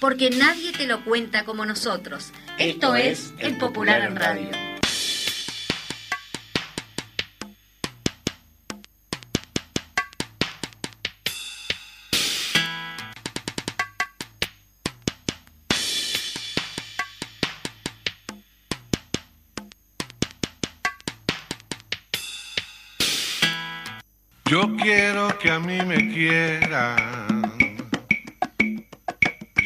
Porque nadie te lo cuenta como nosotros. Esto, es El Popular en Radio. Yo quiero que a mí me quieran.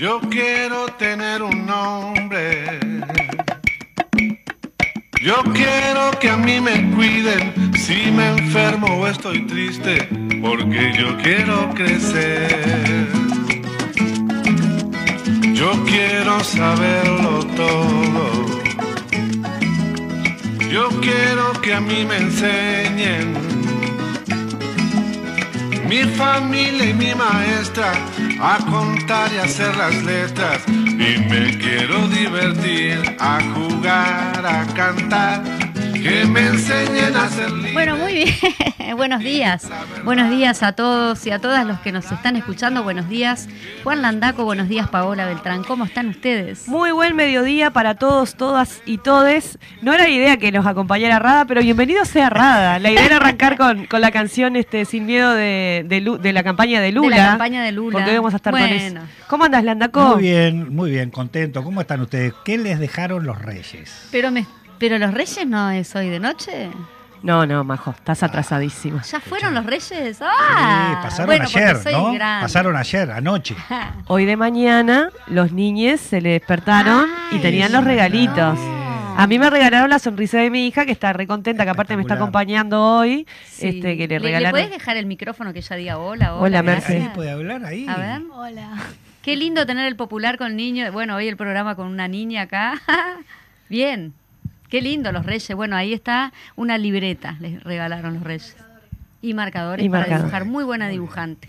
Yo quiero tener un nombre. Yo quiero que a mí me cuiden si me enfermo o estoy triste, porque yo quiero crecer. Yo quiero saberlo todo. Yo quiero que a mí me enseñen mi familia y mi maestra a contar y hacer las letras. Y me quiero divertir, a jugar, a cantar, que me enseñen a ser libre. Bueno, muy bien. Buenos días. Buenos días a todos y a todas los que nos están escuchando. Buenos días. Juan Landaco, buenos días Paola Beltrán. ¿Cómo están ustedes? Muy buen mediodía para todos, todas y todes. No era idea que nos acompañara Rada, pero bienvenido sea Rada. La idea era arrancar con, con la canción este Sin Miedo de, de, la campaña de Lula. De la campaña de Lula. Porque hoy vamos a estar con Bueno. eso. ¿Cómo andas, Landaco? Muy bien, muy bien, contento. ¿Cómo están ustedes? ¿Qué les dejaron los reyes? Pero me, pero los Reyes no es hoy de noche. No, no, Majo, estás atrasadísima. ¿Ya fueron los Reyes? Ah, sí, pasaron bueno, ayer, soy ¿no? grande. Pasaron ayer, anoche. Hoy de mañana los niñes se le despertaron y tenían los regalitos. no. A mí me regalaron la sonrisa de mi hija, que está recontenta, que aparte me está acompañando hoy, Sí. este, que le ¿Le, regalaron. puedes dejar el micrófono que ella diga hola, hola? Hola, gracias? Merce. Ahí puede hablar ahí. A ver. Hola. Qué lindo tener el popular con niños. Bueno, hoy el programa con una niña acá. Bien. Qué lindo los reyes. Bueno, ahí está una libreta, les regalaron los reyes. Y marcadores Y para dibujar. Muy buena dibujante.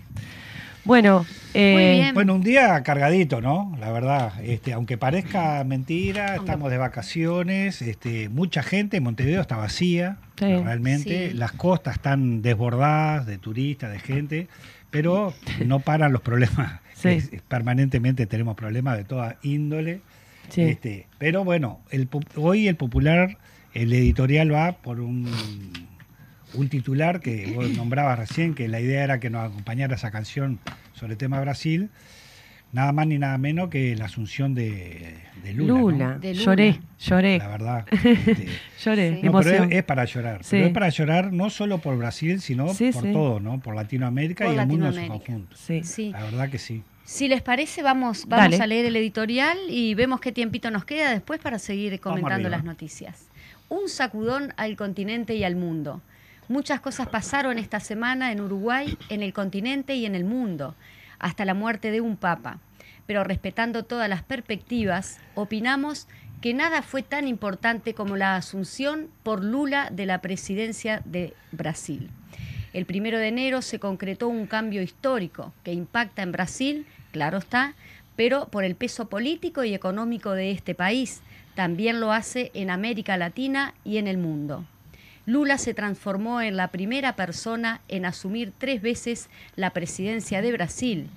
Bueno, eh. Bueno, un día cargadito, ¿no? La verdad, este, aunque parezca mentira, estamos de vacaciones, este, mucha gente, Montevideo está vacía, Sí. realmente, Sí. las costas están desbordadas de turistas, de gente, pero no paran los problemas. Sí. Es- es- permanentemente tenemos problemas de toda índole. Sí. Este, pero bueno, el, hoy el popular, el editorial va por un, un titular que vos nombrabas recién, que la idea era que nos acompañara esa canción sobre el tema Brasil, nada más ni nada menos que la asunción de, de Lula. De Lula. Lloré, lloré, La verdad. este, lloré, no, pero es, es para llorar. Sí. Pero es para llorar no solo por Brasil, sino Sí, por sí. todo, ¿no? Por Latinoamérica Por y el mundo en su conjunto. Sí. Sí. La verdad que sí. Si les parece, vamos, vamos Dale. a leer el editorial y vemos qué tiempito nos queda después para seguir comentando las noticias. Un sacudón al continente y al mundo. Muchas cosas pasaron esta semana en Uruguay, en el continente y en el mundo, hasta la muerte de un papa. Pero respetando todas las perspectivas, opinamos que nada fue tan importante como la asunción por Lula de la presidencia de Brasil. El primero de enero se concretó un cambio histórico que impacta en Brasil, claro está, pero por el peso político y económico de este país. También lo hace en América Latina y en el mundo. Lula se transformó en la primera persona en asumir tres veces la presidencia de Brasil.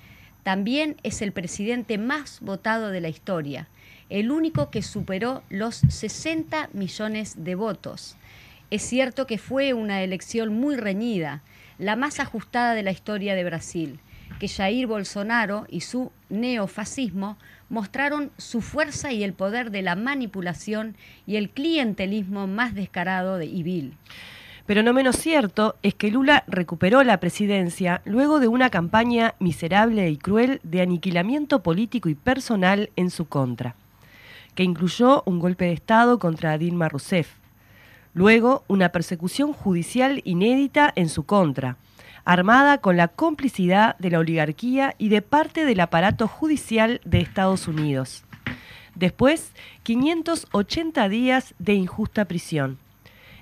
También es el presidente más votado de la historia, el único que superó los 60 millones de votos. Es cierto que fue una elección muy reñida, la más ajustada de la historia de Brasil, que Jair Bolsonaro y su neofascismo mostraron su fuerza y el poder de la manipulación y el clientelismo más descarado de y vil. Pero no menos cierto es que Lula recuperó la presidencia luego de una campaña miserable y cruel de aniquilamiento político y personal en su contra, que incluyó un golpe de Estado contra Dilma Rousseff, luego una persecución judicial inédita en su contra, armada con la complicidad de la oligarquía y de parte del aparato judicial de Estados Unidos. Después, 580 días de injusta prisión.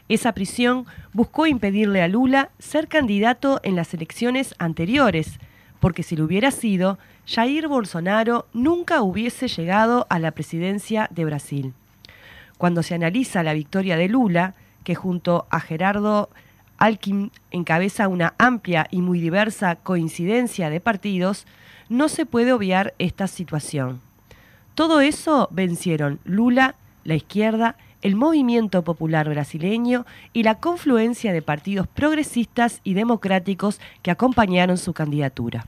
Esa prisión buscó impedirle a Lula ser candidato en las elecciones anteriores, porque si lo hubiera sido, Jair Bolsonaro nunca hubiese llegado a la presidencia de Brasil. Cuando se analiza la victoria de Lula, que junto a Gerardo Alckmin encabeza una amplia y muy diversa coincidencia de partidos, no se puede obviar esta situación. Todo eso vencieron Lula, la izquierda, el movimiento popular brasileño y la confluencia de partidos progresistas y democráticos que acompañaron su candidatura.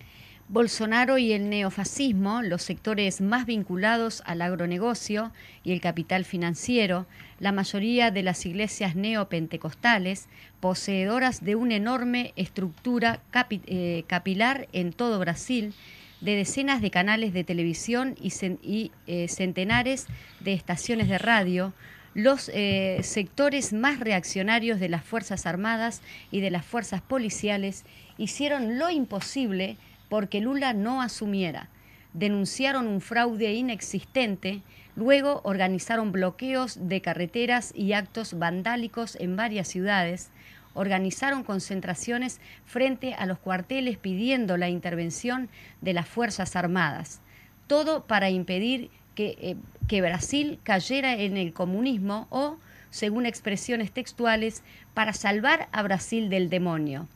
Bolsonaro y el neofascismo, los sectores más vinculados al agronegocio y el capital financiero, la mayoría de las iglesias neopentecostales, poseedoras de una enorme estructura eh, capilar en todo Brasil, de decenas de canales de televisión y, eh, centenares de estaciones de radio, los eh, sectores más reaccionarios de las Fuerzas Armadas y de las Fuerzas Policiales hicieron lo imposible porque Lula no asumiera. Denunciaron un fraude inexistente, luego organizaron bloqueos de carreteras y actos vandálicos en varias ciudades, organizaron concentraciones frente a los cuarteles pidiendo la intervención de las Fuerzas Armadas. Todo para impedir que, eh, que Brasil cayera en el comunismo o, según expresiones textuales, para salvar a Brasil del demonio.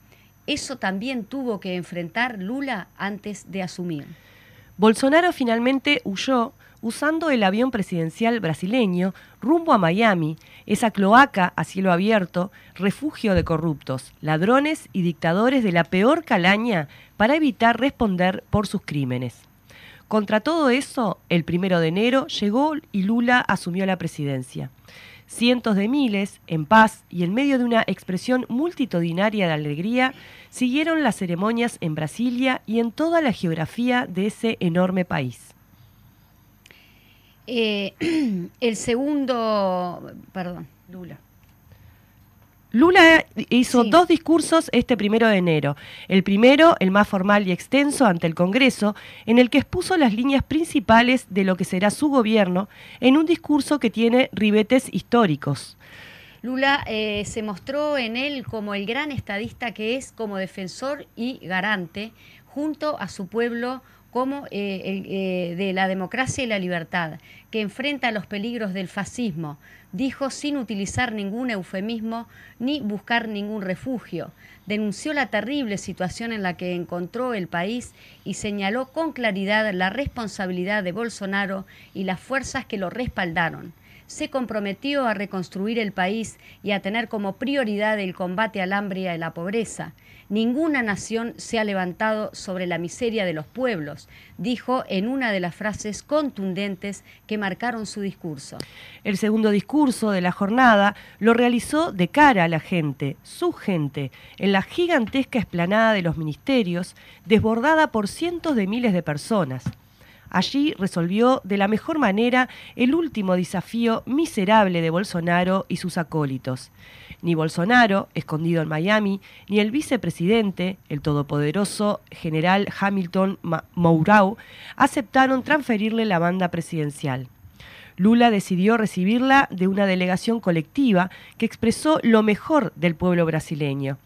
Eso también tuvo que enfrentar Lula antes de asumir. Bolsonaro finalmente huyó usando el avión presidencial brasileño rumbo a Miami, esa cloaca a cielo abierto, refugio de corruptos, ladrones y dictadores de la peor calaña para evitar responder por sus crímenes. Contra todo eso, el primero de enero llegó y Lula asumió la presidencia. Cientos de miles, en paz y en medio de una expresión multitudinaria de alegría, siguieron las ceremonias en Brasilia y en toda la geografía de ese enorme país. Eh, el segundo, perdón, Lula. Lula hizo dos discursos este primero de enero. El primero, el más formal y extenso, ante el Congreso, en el que expuso las líneas principales de lo que será su gobierno, en un discurso que tiene ribetes históricos. Lula eh, se mostró en él como el gran estadista que es, como defensor y garante, junto a su pueblo como eh, eh, de la democracia y la libertad, que enfrenta los peligros del fascismo, dijo sin utilizar ningún eufemismo ni buscar ningún refugio. Denunció la terrible situación en la que encontró el país y señaló con claridad la responsabilidad de Bolsonaro y las fuerzas que lo respaldaron se comprometió a reconstruir el país y a tener como prioridad el combate al hambre y a la pobreza. Ninguna nación se ha levantado sobre la miseria de los pueblos, dijo en una de las frases contundentes que marcaron su discurso. El segundo discurso de la jornada lo realizó de cara a la gente, su gente, en la gigantesca esplanada de los ministerios, desbordada por cientos de miles de personas. Allí resolvió de la mejor manera el último desafío miserable de Bolsonaro y sus acólitos. Ni Bolsonaro, escondido en Miami, ni el vicepresidente, el todopoderoso general Hamilton Mourau, aceptaron transferirle la banda presidencial. Lula decidió recibirla de una delegación colectiva que expresó lo mejor del pueblo brasileño.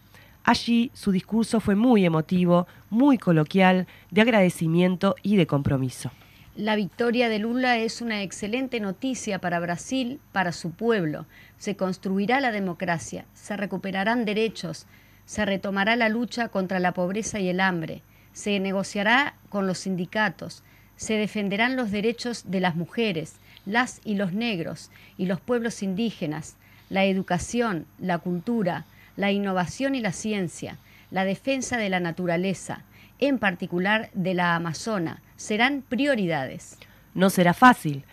Allí su discurso fue muy emotivo, muy coloquial, de agradecimiento y de compromiso. La victoria de Lula es una excelente noticia para Brasil, para su pueblo. Se construirá la democracia, se recuperarán derechos, se retomará la lucha contra la pobreza y el hambre, se negociará con los sindicatos, se defenderán los derechos de las mujeres, las y los negros y los pueblos indígenas, la educación, la cultura, la innovación y la ciencia, la defensa de la naturaleza, en particular de la Amazona, serán prioridades. No será fácil.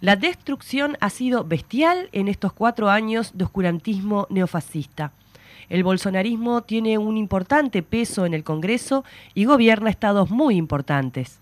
La destrucción ha sido bestial en estos cuatro años de oscurantismo neofascista. El bolsonarismo tiene un importante peso en el Congreso y gobierna estados muy importantes.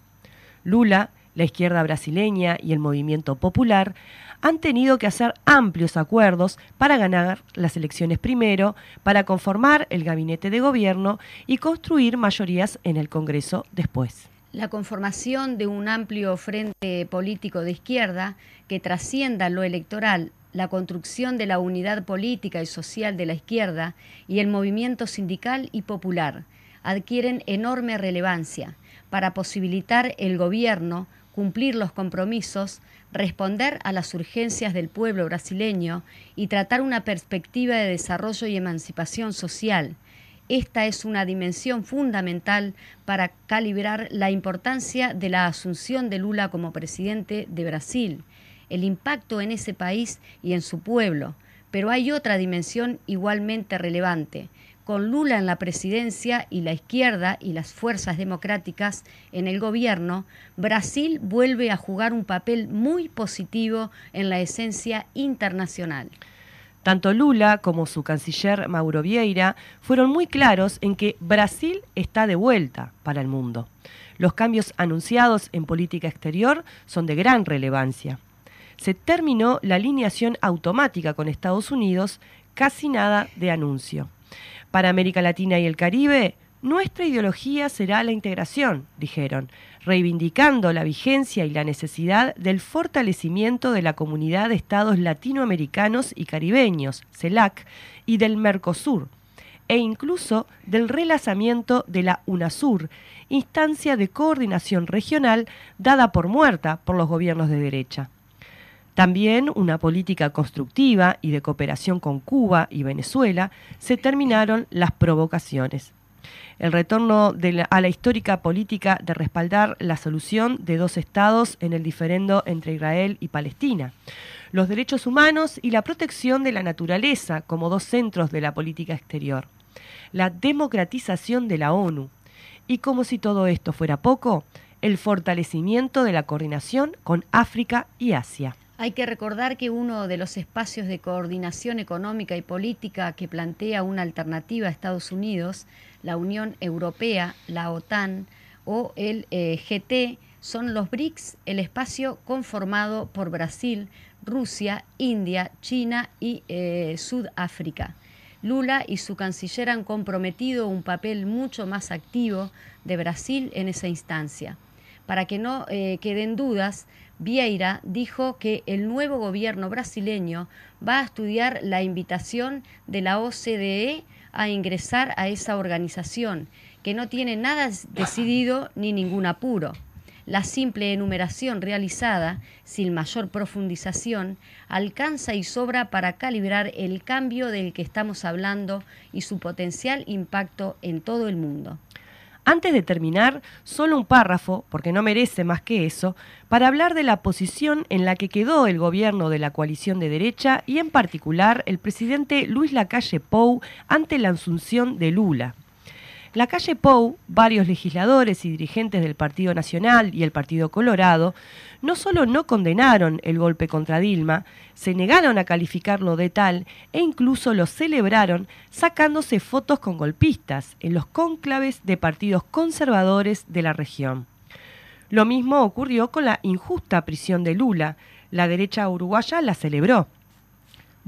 Lula, la izquierda brasileña y el movimiento popular han tenido que hacer amplios acuerdos para ganar las elecciones primero, para conformar el gabinete de gobierno y construir mayorías en el Congreso después. La conformación de un amplio frente político de izquierda que trascienda lo electoral, la construcción de la unidad política y social de la izquierda y el movimiento sindical y popular adquieren enorme relevancia para posibilitar el gobierno cumplir los compromisos, responder a las urgencias del pueblo brasileño y tratar una perspectiva de desarrollo y emancipación social, esta es una dimensión fundamental para calibrar la importancia de la asunción de Lula como presidente de Brasil, el impacto en ese país y en su pueblo. Pero hay otra dimensión igualmente relevante. Con Lula en la presidencia y la izquierda y las fuerzas democráticas en el gobierno, Brasil vuelve a jugar un papel muy positivo en la esencia internacional. Tanto Lula como su canciller Mauro Vieira fueron muy claros en que Brasil está de vuelta para el mundo. Los cambios anunciados en política exterior son de gran relevancia. Se terminó la alineación automática con Estados Unidos, casi nada de anuncio. Para América Latina y el Caribe, nuestra ideología será la integración, dijeron, reivindicando la vigencia y la necesidad del fortalecimiento de la comunidad de estados latinoamericanos y caribeños, CELAC, y del Mercosur, e incluso del relanzamiento de la UNASUR, instancia de coordinación regional dada por muerta por los gobiernos de derecha. También una política constructiva y de cooperación con Cuba y Venezuela se terminaron las provocaciones el retorno a la histórica política de respaldar la solución de dos estados en el diferendo entre Israel y Palestina, los derechos humanos y la protección de la naturaleza como dos centros de la política exterior, la democratización de la ONU. Y como si todo esto fuera poco, el fortalecimiento de la coordinación con África y Asia. Hay que recordar que uno de los espacios de coordinación económica y política que plantea una alternativa a Estados Unidos, la Unión Europea, la OTAN o el eh, GT, son los BRICS, el espacio conformado por Brasil, Rusia, India, China y eh, Sudáfrica. Lula y su canciller han comprometido un papel mucho más activo de Brasil en esa instancia. Para que no eh, queden dudas, Vieira dijo que el nuevo gobierno brasileño va a estudiar la invitación de la OCDE a ingresar a esa organización, que no tiene nada decidido ni ningún apuro. La simple enumeración realizada, sin mayor profundización, alcanza y sobra para calibrar el cambio del que estamos hablando y su potencial impacto en todo el mundo. Antes de terminar, solo un párrafo, porque no merece más que eso, para hablar de la posición en la que quedó el gobierno de la coalición de derecha y en particular el presidente Luis Lacalle Pou ante la asunción de Lula. La calle Pou, varios legisladores y dirigentes del Partido Nacional y el Partido Colorado, no solo no condenaron el golpe contra Dilma, se negaron a calificarlo de tal e incluso lo celebraron sacándose fotos con golpistas en los cónclaves de partidos conservadores de la región. Lo mismo ocurrió con la injusta prisión de Lula. La derecha uruguaya la celebró.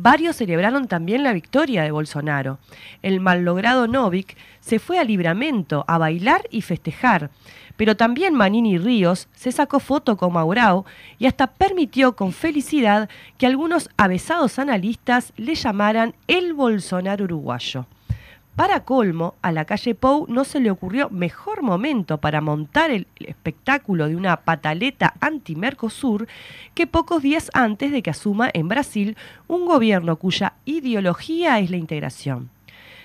Varios celebraron también la victoria de Bolsonaro. El logrado Novik se fue a Libramento a bailar y festejar, pero también Manini Ríos se sacó foto con Maurao y hasta permitió con felicidad que algunos avesados analistas le llamaran el Bolsonaro uruguayo. Para colmo, a la calle Pou no se le ocurrió mejor momento para montar el espectáculo de una pataleta anti-Mercosur que pocos días antes de que asuma en Brasil un gobierno cuya ideología es la integración.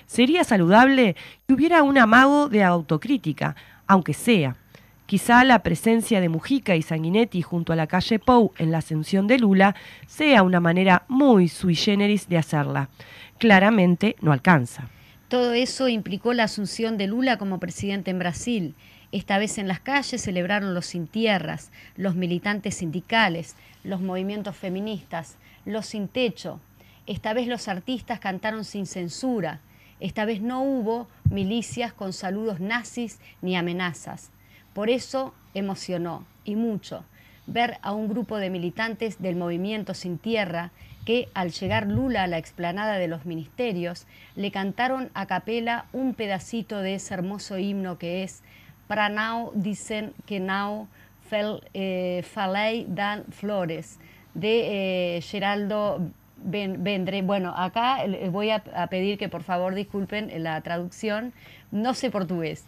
Sería saludable que hubiera un amago de autocrítica, aunque sea. Quizá la presencia de Mujica y Sanguinetti junto a la calle Pou en la ascensión de Lula sea una manera muy sui generis de hacerla. Claramente no alcanza. Todo eso implicó la asunción de Lula como presidente en Brasil. Esta vez en las calles celebraron los sin tierras, los militantes sindicales, los movimientos feministas, los sin techo. Esta vez los artistas cantaron sin censura. Esta vez no hubo milicias con saludos nazis ni amenazas. Por eso emocionó, y mucho, ver a un grupo de militantes del movimiento Sin Tierra que al llegar Lula a la explanada de los ministerios, le cantaron a capela un pedacito de ese hermoso himno que es para now dicen que now fel, eh, falei dan flores, de eh, Geraldo Vendré. Bueno, acá les voy a, a pedir que por favor disculpen la traducción, no sé portugués.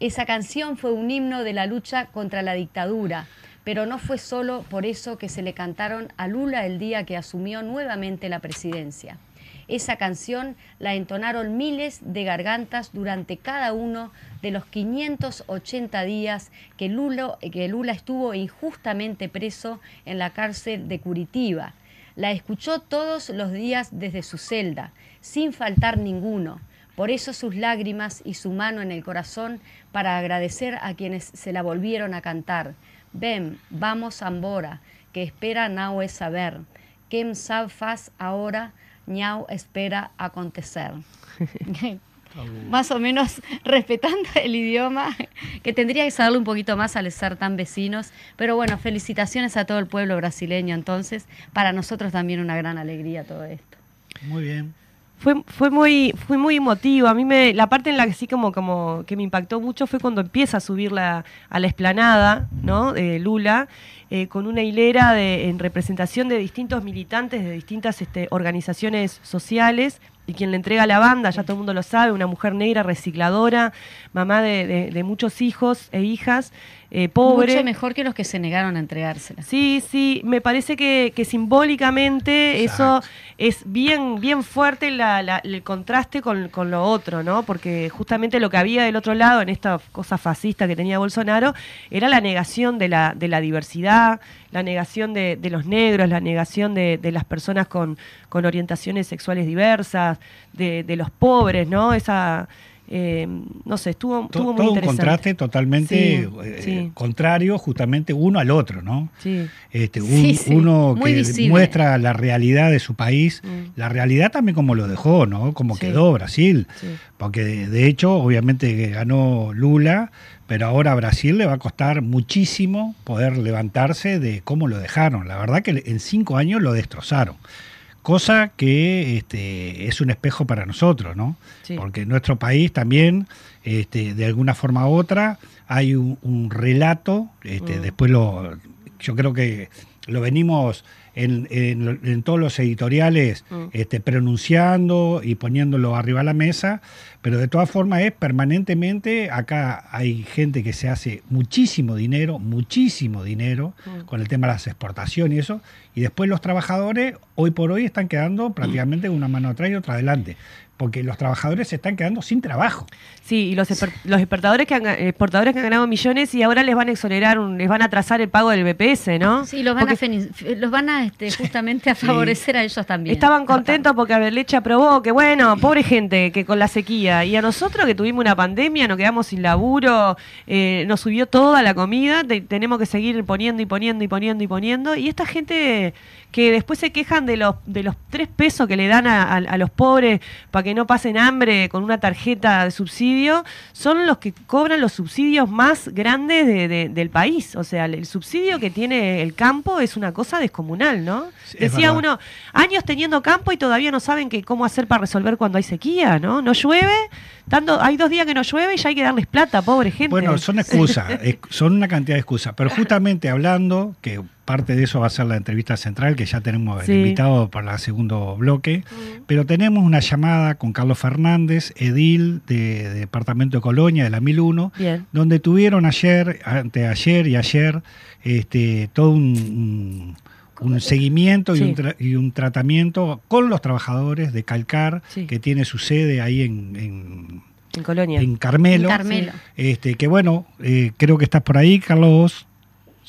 Esa canción fue un himno de la lucha contra la dictadura, pero no fue solo por eso que se le cantaron a Lula el día que asumió nuevamente la presidencia. Esa canción la entonaron miles de gargantas durante cada uno de los 580 días que Lula, que Lula estuvo injustamente preso en la cárcel de Curitiba. La escuchó todos los días desde su celda, sin faltar ninguno. Por eso sus lágrimas y su mano en el corazón para agradecer a quienes se la volvieron a cantar. Ven, vamos Ambora, que espera Nau es saber. Quem sabe faz ahora, ñau espera acontecer. más o menos respetando el idioma, que tendría que saberlo un poquito más al ser tan vecinos. Pero bueno, felicitaciones a todo el pueblo brasileño entonces. Para nosotros también una gran alegría todo esto. Muy bien. Fue, fue muy fue muy emotivo. A mí me la parte en la que sí como como que me impactó mucho fue cuando empieza a subir la, a la esplanada, ¿no? De Lula eh, con una hilera de, en representación de distintos militantes de distintas este, organizaciones sociales y quien le entrega la banda, ya todo el mundo lo sabe, una mujer negra recicladora, mamá de, de muchos hijos e hijas, eh, pobre. Mucho mejor que los que se negaron a entregársela. Sí, sí, me parece que, que simbólicamente eso es bien, bien fuerte la, el contraste con, con, lo otro, ¿no? Porque justamente lo que había del otro lado, en esta cosa fascista que tenía Bolsonaro, era la negación de la, de la diversidad, la negación de, de los negros, la negación de, de las personas con, con orientaciones sexuales diversas, de, de los pobres, ¿no? Esa eh, no sé, estuvo, estuvo muy todo un contraste totalmente eh, contrario justamente uno al otro, ¿no? Sí. Este, uno que muestra la realidad de su país, mm. la realidad también como lo dejó, ¿no? Como quedó Brasil, porque de hecho obviamente ganó Lula, pero ahora a Brasil le va a costar muchísimo poder levantarse de cómo lo dejaron. La verdad que en cinco años lo destrozaron cosa que este, es un espejo para nosotros, ¿no? Porque en nuestro país también, este, de alguna forma u otra, hay un, relato, este, mm. después lo, yo creo que lo venimos en, todos los editoriales mm. este, pronunciando y poniéndolo arriba a la mesa, pero de todas formas es permanentemente, acá hay gente que se hace muchísimo dinero, muchísimo dinero mm. con el tema de las exportaciones y eso, y después los trabajadores hoy por hoy están quedando prácticamente una mano atrás y otra adelante porque los trabajadores se están quedando sin trabajo. Sí, y los, los exportadores que han, exportadores que han ganado millones y ahora les van a exonerar, les van a atrasar el pago del BPS, ¿no? Sí, los van a, los van a este, justamente a favorecer a ellos también. Estaban contentos porque Aberleche aprobó que, bueno, pobre gente, que con la sequía. Y a nosotros que tuvimos una pandemia, nos quedamos sin laburo, eh, nos subió toda la comida, tenemos que seguir poniendo y poniendo y poniendo y poniendo. Y esta gente que después se quejan de los, de los tres pesos que le dan a, los pobres para que no pasen hambre con una tarjeta de subsidio, son los que cobran los subsidios más grandes del país. O sea, el subsidio que tiene el campo es una cosa descomunal, ¿no? Decía uno, años teniendo campo y todavía no saben que, cómo hacer para resolver cuando hay sequía, ¿no? No llueve, tanto, hay dos días que no llueve y ya hay que darles plata, pobre gente. Bueno, son excusas, son una cantidad de excusas, pero justamente hablando que parte de eso va a ser la entrevista central, que ya tenemos el invitado para el segundo bloque. Pero tenemos una llamada con Carlos Fernández, edil de, Departamento de Colonia, de la 1001, donde tuvieron ayer, ayer y ayer, este, todo un, seguimiento y, un tratamiento con los trabajadores de Calcar, que tiene su sede ahí en, en Colonia. En Carmelo. Este, que bueno, eh, creo que estás por ahí, Carlos.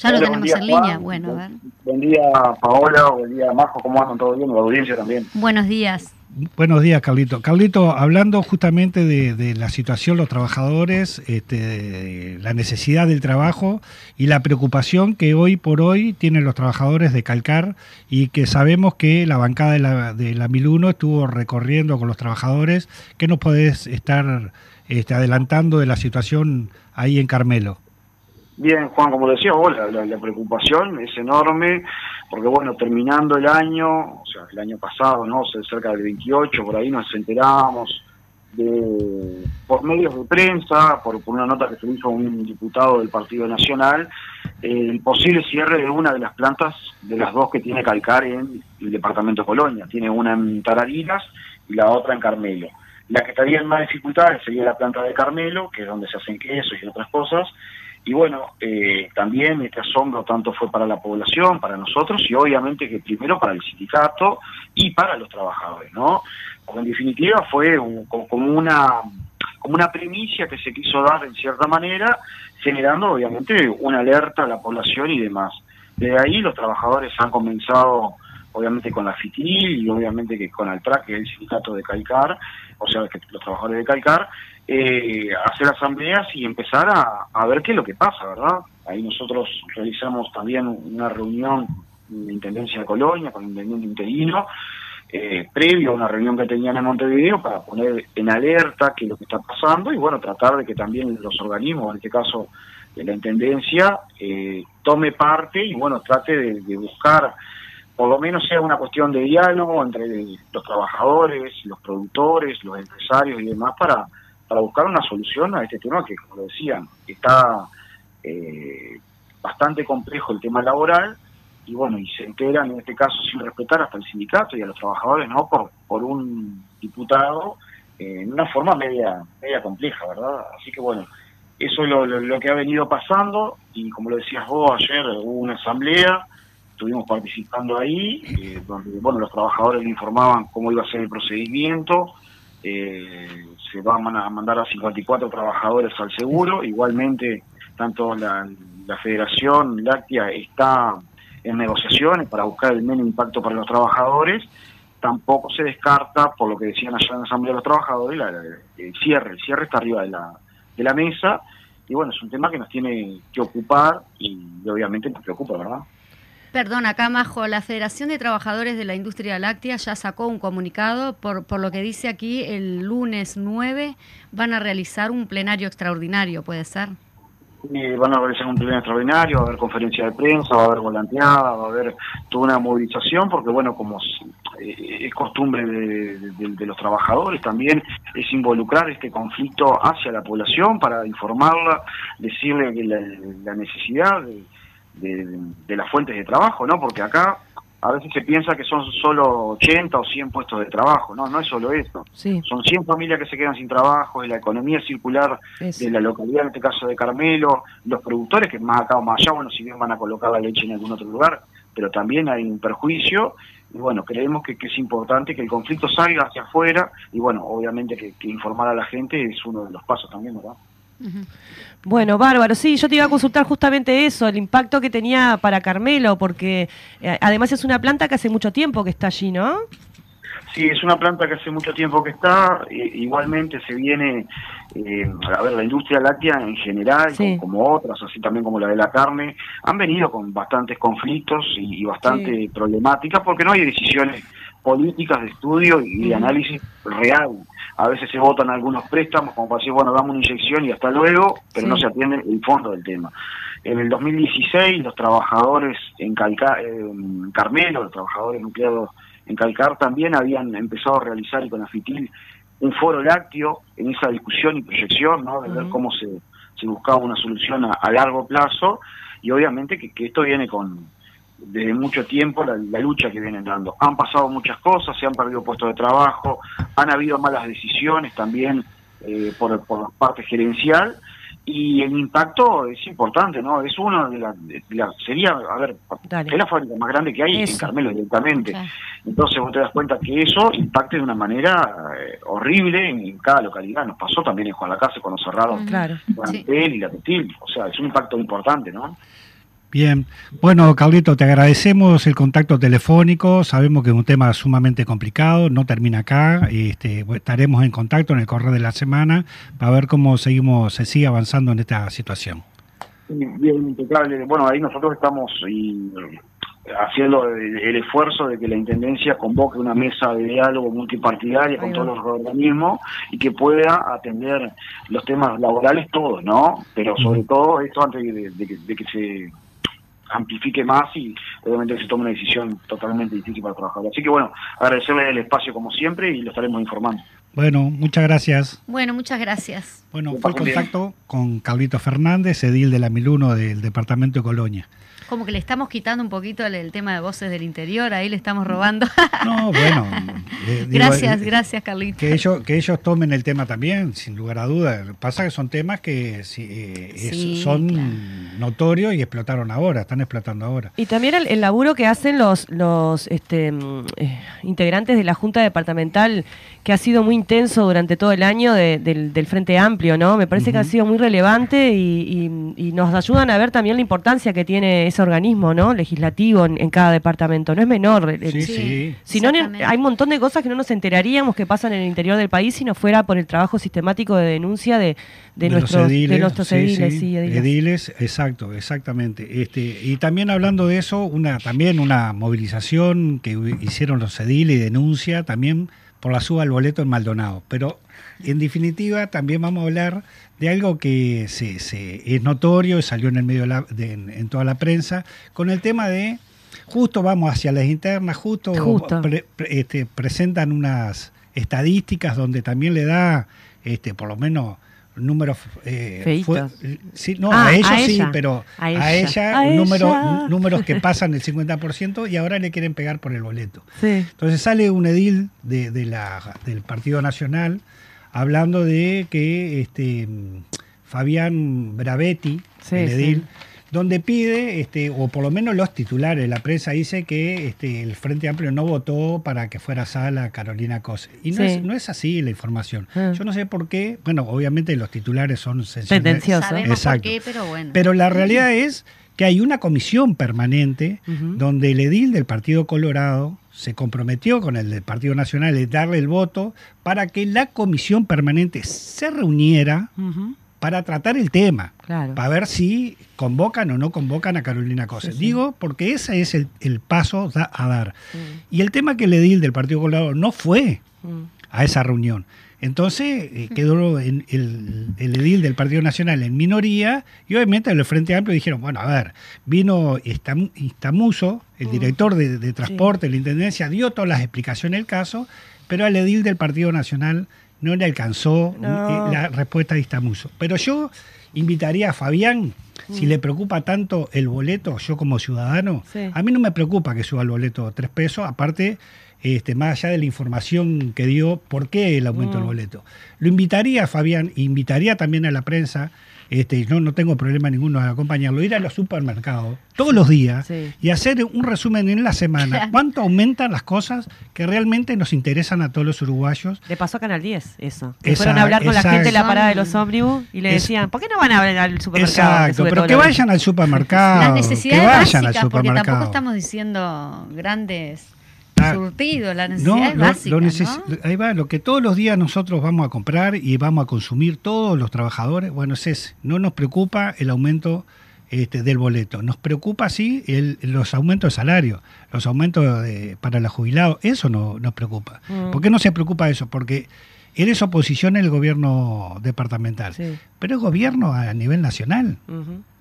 Ya lo tenemos en línea. Bueno, a ver. Buen día, Paola. Buen día, Majo. ¿Cómo andan? ¿Todo bien? La audiencia también. Buenos días. Buenos días, Carlito. Carlito, hablando justamente de, la situación, los trabajadores, este, la necesidad del trabajo y la preocupación que hoy por hoy tienen los trabajadores de Calcar y que sabemos que la bancada de la, de la 1001 estuvo recorriendo con los trabajadores. ¿Qué nos podés estar este, adelantando de la situación ahí en Carmelo? Bien, Juan, como decía vos, la, preocupación es enorme, porque bueno, terminando el año, o sea, el año pasado, ¿no? Cerca del 28, por ahí nos enterábamos de, por medios de prensa, por, por una nota que se hizo un diputado del Partido Nacional, el posible cierre de una de las plantas de las dos que tiene Calcar en el departamento de Colonia. Tiene una en Tarariras y la otra en Carmelo. La que estaría en más dificultades sería la planta de Carmelo, que es donde se hacen quesos y otras cosas. Y bueno, eh, también este asombro tanto fue para la población, para nosotros y obviamente que primero para el sindicato y para los trabajadores, ¿no? Porque en definitiva fue como una como una primicia que se quiso dar en cierta manera, generando obviamente una alerta a la población y demás. De ahí los trabajadores han comenzado obviamente con la FITIL y obviamente que con Altrac, que es el sindicato de Calcar, o sea, los trabajadores de Calcar, eh, hacer asambleas y empezar a, ver qué es lo que pasa, ¿verdad? Ahí nosotros realizamos también una reunión de Intendencia de Colonia con el intendente interino, eh, previo a una reunión que tenían en Montevideo para poner en alerta qué es lo que está pasando y bueno, tratar de que también los organismos, en este caso de la Intendencia, eh, tome parte y bueno, trate de buscar por lo menos sea una cuestión de diálogo entre los trabajadores, los productores, los empresarios y demás para, para buscar una solución a este tema que, como lo decían, está eh, bastante complejo el tema laboral y bueno, y se enteran en este caso sin respetar hasta el sindicato y a los trabajadores, ¿no? Por, por un diputado eh, en una forma media, media compleja, ¿verdad? Así que bueno, eso es lo, lo que ha venido pasando y como lo decías vos ayer, hubo una asamblea estuvimos participando ahí, eh, donde bueno, los trabajadores le informaban cómo iba a ser el procedimiento, eh, se van a mandar a 54 trabajadores al seguro, igualmente tanto la, Federación Láctea está en negociaciones para buscar el menos impacto para los trabajadores, tampoco se descarta, por lo que decían allá en la Asamblea de los Trabajadores, el cierre, el cierre está arriba de la, de la mesa, y bueno, es un tema que nos tiene que ocupar y obviamente nos preocupa, ¿verdad? Perdón, acá Majo, la Federación de Trabajadores de la Industria Láctea ya sacó un comunicado, por, por lo que dice aquí, el lunes 9 van a realizar un plenario extraordinario, ¿puede ser? van a realizar un plenario extraordinario, va a haber conferencia de prensa, va a haber volanteada, va a haber toda una movilización, porque bueno, como eh, es costumbre de, los trabajadores también, es involucrar este conflicto hacia la población para informarla, decirle que la necesidad de de, las fuentes de trabajo, ¿no? Porque acá a veces se piensa que son solo 80 o 100 puestos de trabajo, ¿no? No es solo eso. Son 100 familias que se quedan sin trabajo, es la economía circular de la localidad, en este caso de Carmelo, los productores que más acá o más allá, bueno, si bien van a colocar la leche en algún otro lugar, pero también hay un perjuicio y bueno, creemos que, es importante que el conflicto salga hacia afuera y bueno, obviamente que, que informar a la gente es uno de los pasos también, ¿verdad? Bueno, bárbaro. Sí, yo te iba a consultar justamente eso, el impacto que tenía para Carmelo, porque eh, además es una planta que hace mucho tiempo que está allí, ¿no? Sí, es una planta que hace mucho tiempo que está. igualmente se viene, eh, a ver, la industria láctea en general, como, otras, así también como la de la carne, han venido con bastantes conflictos y, bastante problemáticas porque no hay decisiones políticas de estudio y de análisis real. A veces se votan algunos préstamos como para decir, bueno, damos una inyección y hasta luego, pero no se atiende el fondo del tema. En el 2016 los trabajadores en, Carmelo, los trabajadores nucleados en Calcar también habían empezado a realizar y con Afitil un foro lácteo en esa discusión y proyección, ¿no? De ver cómo se, se buscaba una solución a, largo plazo. Y obviamente que esto viene con, desde mucho tiempo la, lucha que vienen dando. Han pasado muchas cosas, se han perdido puestos de trabajo, han habido malas decisiones también eh, por, por parte gerencial y el impacto es importante, ¿no? Es uno de las, la, sería, a ver, es la fábrica más grande que hay en Carmelo directamente. Entonces vos te das cuenta que eso impacta de una manera eh, horrible en, cada localidad. Nos pasó también en Juan la Casa cuando cerraron claro. y la Petil. O sea, es un impacto importante, ¿no? Bien, bueno, Carlito, te agradecemos el contacto telefónico. Sabemos que es un tema sumamente complicado, no termina acá. Este, estaremos en contacto en el correo de la semana para ver cómo seguimos, se sigue avanzando en esta situación. Bien, impecable. Bueno, ahí nosotros estamos haciendo el, esfuerzo de que la Intendencia convoque una mesa de diálogo multipartidaria con todos los organismos y que pueda atender los temas laborales todos, ¿no? Pero sobre todo esto antes de que se amplifique más y obviamente se tome una decisión totalmente difícil para trabajar. Así que bueno, agradecerle el espacio como siempre y lo estaremos informando. Bueno, muchas gracias. Bueno, muchas gracias. Bueno, fue el contacto con Carlito Fernández, edil de la 1001 del departamento de Colonia. Como que le estamos quitando un poquito el, el tema de voces del interior, ahí le estamos robando. No, bueno. eh, digo, gracias, eh, gracias, Carlito. Que ellos, que ellos tomen el tema también, sin lugar a dudas. Pasa que son temas que sí, eh, es- Sí, son claro. notorios y explotaron ahora, están explotando ahora. Y también el, el laburo que hacen los, los este, mm, eh, integrantes de la Junta Departamental, que ha sido muy intenso durante todo el año de- del, del Frente Amplio, ¿no? Me parece que ha sido muy relevante y, y- y nos ayudan a ver también la importancia que tiene ese organismo, ¿no? Legislativo en, en cada departamento. No es menor. Sí, Sí. sí. Si no, hay un montón de cosas que no nos enteraríamos que pasan en el interior del país si no fuera por el trabajo sistemático de denuncia de, de, los nuestros, de ediles, nuestros sí, ediles. sí, sí, ediles. ediles, exacto, exactamente. Este, y también hablando de eso, una también una movilización que hicieron los ediles y denuncia también por la suba al boleto en Maldonado. Pero en definitiva también vamos a hablar de algo que se, se- es notorio, salió en el medio de la- de- en, en toda la prensa, con el tema de justo vamos hacia las internas, justo, Justo. pre- pre- este, presentan unas estadísticas donde también le da, este, por lo menos números eh, Feitos. sí, no, Ah, a ellos a sí, pero A a ella. A número- ella. números que pasan el 50% y ahora le quieren pegar por el boleto. Sí. Entonces sale un edil de, de la, del Partido Nacional hablando de que este, Fabián Bravetti, Sí, el sí. edil, donde pide, este, o por lo menos los titulares, la prensa dice que este, el Frente Amplio no votó para que fuera sala Carolina Cose. Y no, Sí. es, no es así la información. Ah. Yo no sé por qué, bueno, obviamente los titulares son. Sabemos Exacto. por qué, pero bueno. Pero la realidad es que hay una comisión permanente donde el edil del Partido Colorado se comprometió con el del Partido Nacional de darle el voto para que la comisión permanente se reuniera para tratar el tema, Claro. para ver si convocan o no convocan a Carolina Cose. Sí, sí. Digo porque ese es el, el paso da- a dar. Mm, Y el tema que el edil del Partido Colorado no fue mm. a esa reunión. Entonces eh, quedó en el, el edil del Partido Nacional en minoría y obviamente el Frente Amplio dijeron, bueno, a ver, vino Istam- Istamuso, el Mm. director de, de transporte de la Intendencia, dio todas las explicaciones del caso, pero al edil del Partido Nacional no le alcanzó No. eh, la respuesta de Istamuso. Pero yo invitaría a Fabián, si Mm. le preocupa tanto el boleto, yo como ciudadano, Sí. a mí no me preocupa que suba el boleto tres pesos, aparte, este, más allá de la información que dio, por qué el aumento del Mm. boleto. Lo invitaría a Fabián, invitaría también a la prensa, este, no, no tengo problema ninguno de acompañarlo, ir a los supermercados todos los días Sí. y hacer un resumen en la semana. ¿Cuánto aumentan las cosas que realmente nos interesan a todos los uruguayos? Le pasó a Canal 10 eso. Que Esa- fueron a hablar con la gente en la parada de los ómnibus y le Es- decían, ¿por qué no van a ver al supermercado? Exacto, pero que vayan al supermercado. Las que necesidades vayan básicas, al porque tampoco estamos diciendo grandes Ah, surtidos, las No, necesidades lo- básicas, lo neces- ¿no? ahí va, lo que todos los días nosotros vamos a comprar y vamos a consumir todos los trabajadores, bueno, es ese. No nos preocupa el aumento este, del boleto, nos preocupa sí el- los aumentos de salario, los aumentos de- para los jubilados, eso no, nos preocupa. Mm. ¿Por qué no se preocupa eso? Porque eres oposición en el gobierno departamental, Sí. pero es gobierno a nivel nacional.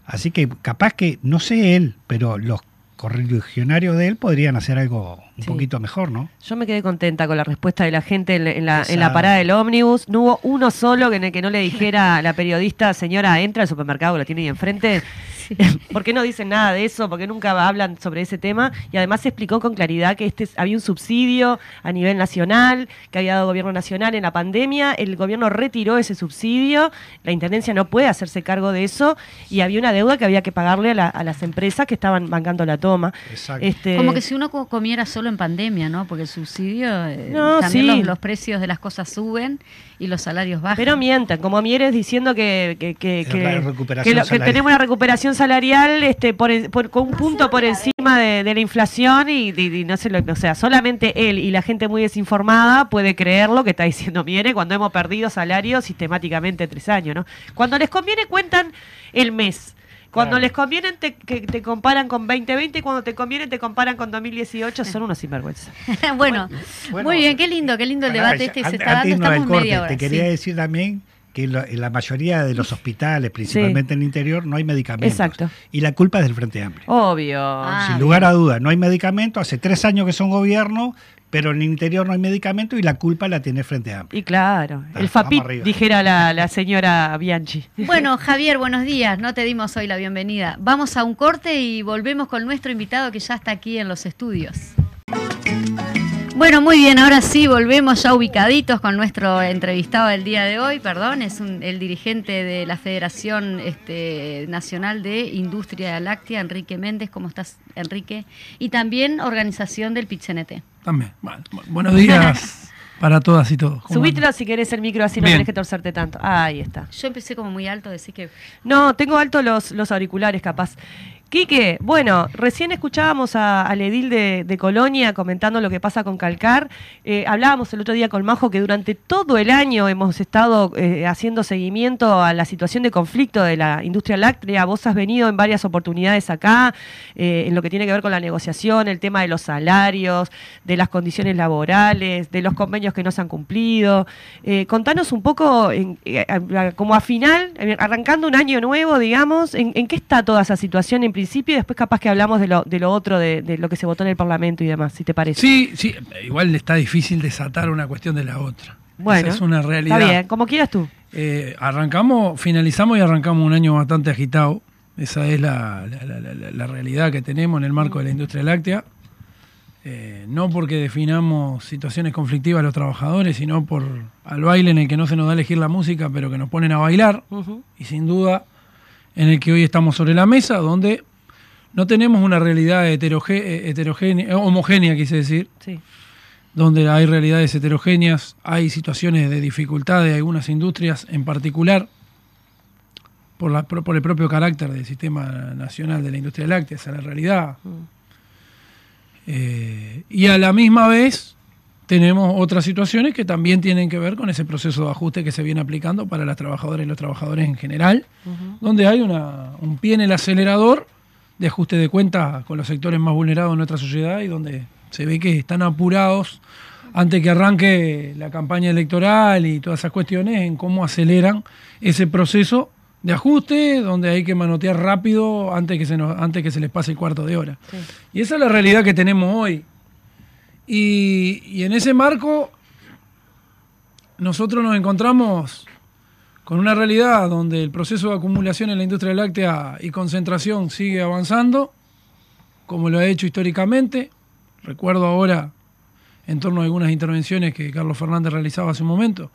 Así que capaz que, no sé él, pero los correligionarios de él podrían hacer algo un Sí. poquito mejor, ¿no? Yo me quedé contenta con la respuesta de la gente en, la- en la, en la parada del ómnibus. No hubo uno solo que, en el que no le dijera a la periodista, señora, entra al supermercado lo tiene ahí enfrente. ¿Por qué no dicen nada de eso? ¿Por qué nunca hablan sobre ese tema? Y además se explicó con claridad que este había un subsidio a nivel nacional, que había dado gobierno nacional en la pandemia. El gobierno retiró ese subsidio. La intendencia no puede hacerse cargo de eso. Y había una deuda que había que pagarle a, la- a las empresas que estaban bancando la toma. Exacto. Este, Como que si uno co- comiera solo en pandemia, ¿no? Porque el subsidio, eh, No, también sí. los, los precios de las cosas suben y los salarios bajan. Pero mienten, como Mieres diciendo que, que, que, que- tenemos una recuperación salarial este, por, con un punto por encima de, de la inflación y, y- y no sé lo o sea, solamente él y la gente muy desinformada puede creer lo que está diciendo Miere cuando hemos perdido salarios sistemáticamente tres años, ¿no? Cuando les conviene cuentan el mes. Cuando Claro. les conviene te, que te comparan con 2020 y cuando te conviene te comparan con 2018, son unos sinvergüenza. bueno, Bueno, muy bien, qué lindo, qué lindo el debate este que se está dando. Estamos corte, media hora. Te quería sí. decir también que la- en la mayoría de los hospitales, principalmente en el interior, no hay medicamentos. Exacto. Y la culpa es del Frente Amplio. Obvio. Ah, Sin bien. lugar a dudas, no hay medicamentos. Hace tres años que son gobierno, pero en el interior no hay medicamento y la culpa la tiene el Frente Amplio. Y claro, el arriba. dijera la, la señora Bianchi. Bueno, Javier, buenos días. No te dimos hoy la bienvenida. Vamos a un corte y volvemos con nuestro invitado que ya está aquí en los estudios. Bueno, muy bien, ahora sí, volvemos ya ubicaditos con nuestro entrevistado del día de hoy, perdón, es un- el dirigente de la Federación este, Nacional de Industria Láctea, Enrique Méndez, ¿cómo estás, Enrique? Y también organización del Pichenete. También. Bueno, bu- buenos días para todas y todos. ¿Cómo Subítelo si querés el micro, así no tenés que torcerte tanto. Ahí está. Yo empecé como muy alto, decir que... No, tengo alto los, los auriculares, capaz. Quique, bueno, recién escuchábamos a- al edil de, Colonia comentando lo que pasa con Calcar. Eh, hablábamos el otro día con Majo que durante todo el año hemos estado eh, haciendo seguimiento a la situación de conflicto de la industria láctea. Vos has venido en varias oportunidades acá, eh, en lo que tiene que ver con la negociación, el tema de los salarios, de las condiciones laborales, de los convenios que no se han cumplido. Contanos un poco, como a final, arrancando un año nuevo, digamos, en, en qué está toda esa situación en principio y después capaz que hablamos de lo, de lo otro, de, de lo que se votó en el Parlamento y demás, si te parece. Sí, sí, igual está difícil desatar una cuestión de la otra. Bueno, Esa es una realidad. Está bien, como quieras tú. Eh, arrancamos, finalizamos y arrancamos un año bastante agitado. Esa es la, la- la- la- realidad que tenemos en el marco de la industria láctea. Eh, no porque definamos situaciones conflictivas a los trabajadores, sino por al baile en el que no se nos da elegir la música, pero que nos ponen a bailar. Y sin duda en el que hoy estamos sobre la mesa, donde no tenemos una realidad eh, heterogénea, eh, homogénea, quise decir, Sí. donde hay realidades heterogéneas, hay situaciones de dificultad de algunas industrias en particular, por, la, por el propio carácter del sistema nacional de la industria láctea, esa es la realidad. Eh, y a la misma vez tenemos otras situaciones que también tienen que ver con ese proceso de ajuste que se viene aplicando para las trabajadoras y los trabajadores en general, donde hay una, un pie en el acelerador de ajuste de cuentas con los sectores más vulnerados de nuestra sociedad y donde se ve que están apurados antes que arranque la campaña electoral y todas esas cuestiones en cómo aceleran ese proceso de ajuste, donde hay que manotear rápido antes que se, nos, antes que se les pase el cuarto de hora. Sí. Y esa es la realidad que tenemos hoy. Y, y en ese marco, nosotros nos encontramos con una realidad donde el proceso de acumulación en la industria láctea y concentración sigue avanzando, como lo ha hecho históricamente. Recuerdo ahora, en torno a algunas intervenciones que Carlos Fernández realizaba hace un momento,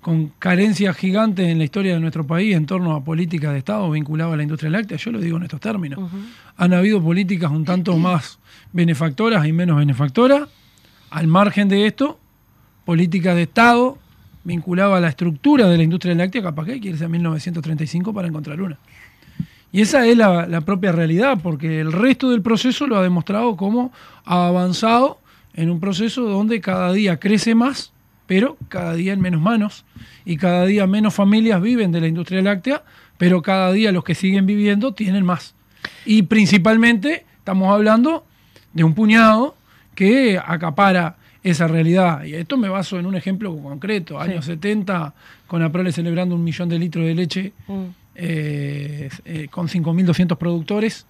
con carencias gigantes en la historia de nuestro país en torno a políticas de Estado vinculadas a la industria láctea, yo lo digo en estos términos. Han habido políticas un tanto más benefactoras y menos benefactoras. Al margen de esto, políticas de Estado vinculadas a la estructura de la industria láctea, capaz que hay que irse a 1935 para encontrar una. Y esa es la, la propia realidad, porque el resto del proceso lo ha demostrado como ha avanzado en un proceso donde cada día crece más, pero cada día en menos manos, y cada día menos familias viven de la industria láctea, pero cada día los que siguen viviendo tienen más. Y principalmente estamos hablando de un puñado que acapara esa realidad. Y esto me baso en un ejemplo concreto. Años 70, con Aprole celebrando un millón de litros de leche Mm. eh, eh, con 5.200 productores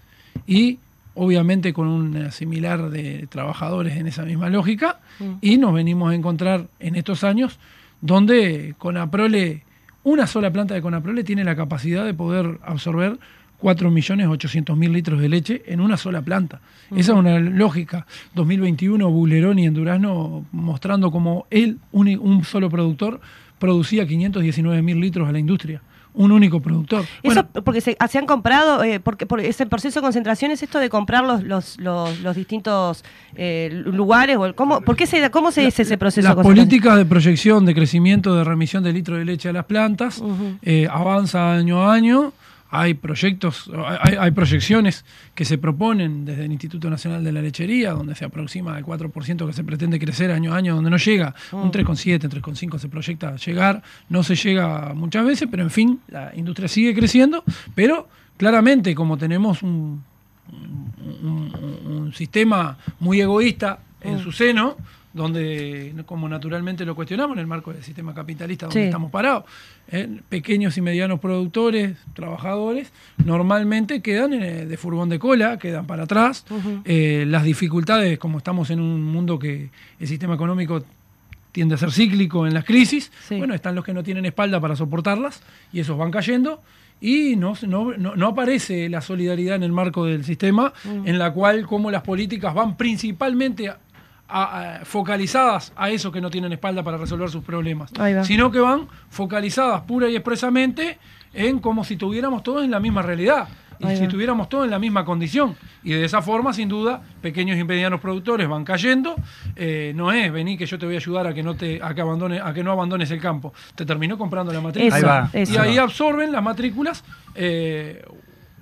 y obviamente con un similar de trabajadores en esa misma lógica. Y nos venimos a encontrar en estos años donde Conaprole, una sola planta de Conaprole tiene la capacidad de poder absorber 4.800.000 litros de leche en una sola planta. Esa es una lógica. 2021, Buleroni en Durazno mostrando como él, un, un solo productor, producía 519.000 litros a la industria. Un único productor. Eso Bueno, porque se, se han comprado, eh, porque por ese proceso de concentración es esto de comprar los, los, los, los distintos eh, lugares. O el- ¿cómo, ¿por qué se, ¿Cómo se dice ese proceso Las de políticas de proyección, de crecimiento, de remisión de litro de leche a las plantas eh, avanza año a año. Hay proyectos, hay, hay proyecciones que se proponen desde el Instituto Nacional de la Lechería, donde se aproxima al 4% que se pretende crecer año a año, donde no llega. Un 3,7, 3,5 se proyecta llegar. No se llega muchas veces, pero en fin, la industria sigue creciendo. Pero claramente, como tenemos un, un- un- un sistema muy egoísta en su seno, donde, como naturalmente lo cuestionamos, en el marco del sistema capitalista donde Sí. estamos parados, ¿eh? pequeños y medianos productores, trabajadores, normalmente quedan de furgón de cola, quedan para atrás. Eh, las dificultades, como estamos en un mundo que el sistema económico tiende a ser cíclico en las crisis, Sí. bueno, están los que no tienen espalda para soportarlas y esos van cayendo y no, no, no- no aparece la solidaridad en el marco del sistema en la cual como las políticas van principalmente a- focalizadas a esos que no tienen espalda para resolver sus problemas, sino que van focalizadas pura y expresamente en como si tuviéramos todos en la misma realidad y Ahí si va. tuviéramos todos en la misma condición. Y de esa forma, sin duda, pequeños y medianos productores van cayendo. Eh, no es vení que yo te voy a ayudar a que no te a que abandone, a que no abandones el campo. Te terminó comprando la matrícula. Eso, Ahí va. eso. Y ahí absorben las matrículas eh,